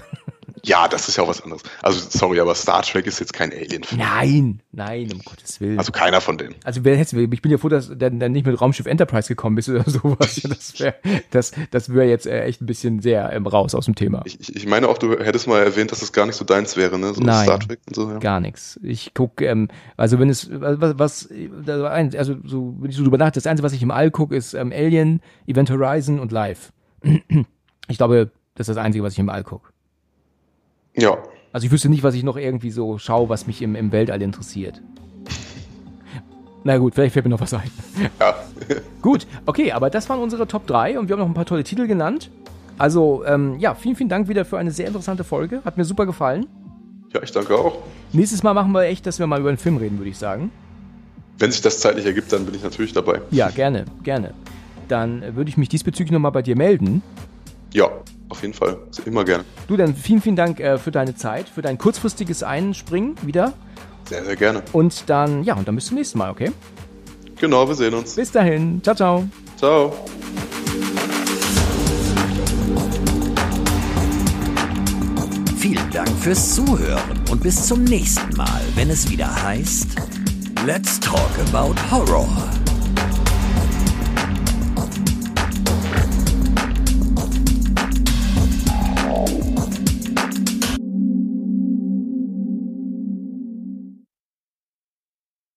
Speaker 3: Ja, das ist ja auch was anderes. Also, sorry, aber Star Trek ist jetzt kein Alien-Film.
Speaker 2: Nein, nein, um Gottes Willen.
Speaker 3: Also keiner von denen.
Speaker 2: Also wer hätte, ich bin ja froh, dass du dann, nicht mit Raumschiff Enterprise gekommen bist oder [LAUGHS] sowas. Das wäre das, das wär jetzt äh, echt ein bisschen sehr ähm, raus aus dem Thema.
Speaker 3: Ich, ich- ich meine auch, du hättest mal erwähnt, dass es gar nicht so deins wäre, ne? So
Speaker 2: Nein.
Speaker 3: Star Trek und so, ja.
Speaker 2: Gar nichts. Ich gucke, ähm, also wenn es, was, was also so, wenn ich so drüber nachdenke, das Einzige, was ich im All gucke, ist ähm, Alien, Event Horizon und Live. [CLEARS THROAT] Ich glaube, das ist das Einzige, was ich im All gucke.
Speaker 3: Ja.
Speaker 2: Also ich wüsste nicht, was ich noch irgendwie so schaue, was mich im, im Weltall interessiert. Na gut, vielleicht fällt mir noch was ein.
Speaker 3: Ja. [LAUGHS]
Speaker 2: gut, okay, aber das waren unsere Top 3 und wir haben noch ein paar tolle Titel genannt. Also, ähm, ja, vielen, vielen Dank wieder für eine sehr interessante Folge. Hat mir super gefallen.
Speaker 3: Ja, ich danke auch.
Speaker 2: Nächstes Mal machen wir echt, dass wir mal über einen Film reden, würde ich sagen.
Speaker 3: Wenn sich das zeitlich ergibt, dann bin ich natürlich dabei.
Speaker 2: Ja, gerne, gerne. Dann würde ich mich diesbezüglich nochmal bei dir melden.
Speaker 3: Ja, auf jeden Fall. Immer gerne.
Speaker 2: Du, dann vielen, vielen Dank äh, für deine Zeit, für dein kurzfristiges Einspringen wieder.
Speaker 3: Sehr, sehr gerne.
Speaker 2: Und dann, ja, und dann bis zum nächsten Mal, okay?
Speaker 3: Genau, wir sehen uns.
Speaker 2: Bis dahin. Ciao, ciao.
Speaker 3: Ciao.
Speaker 1: Vielen Dank fürs Zuhören und bis zum nächsten Mal, wenn es wieder heißt Let's Talk About Horror.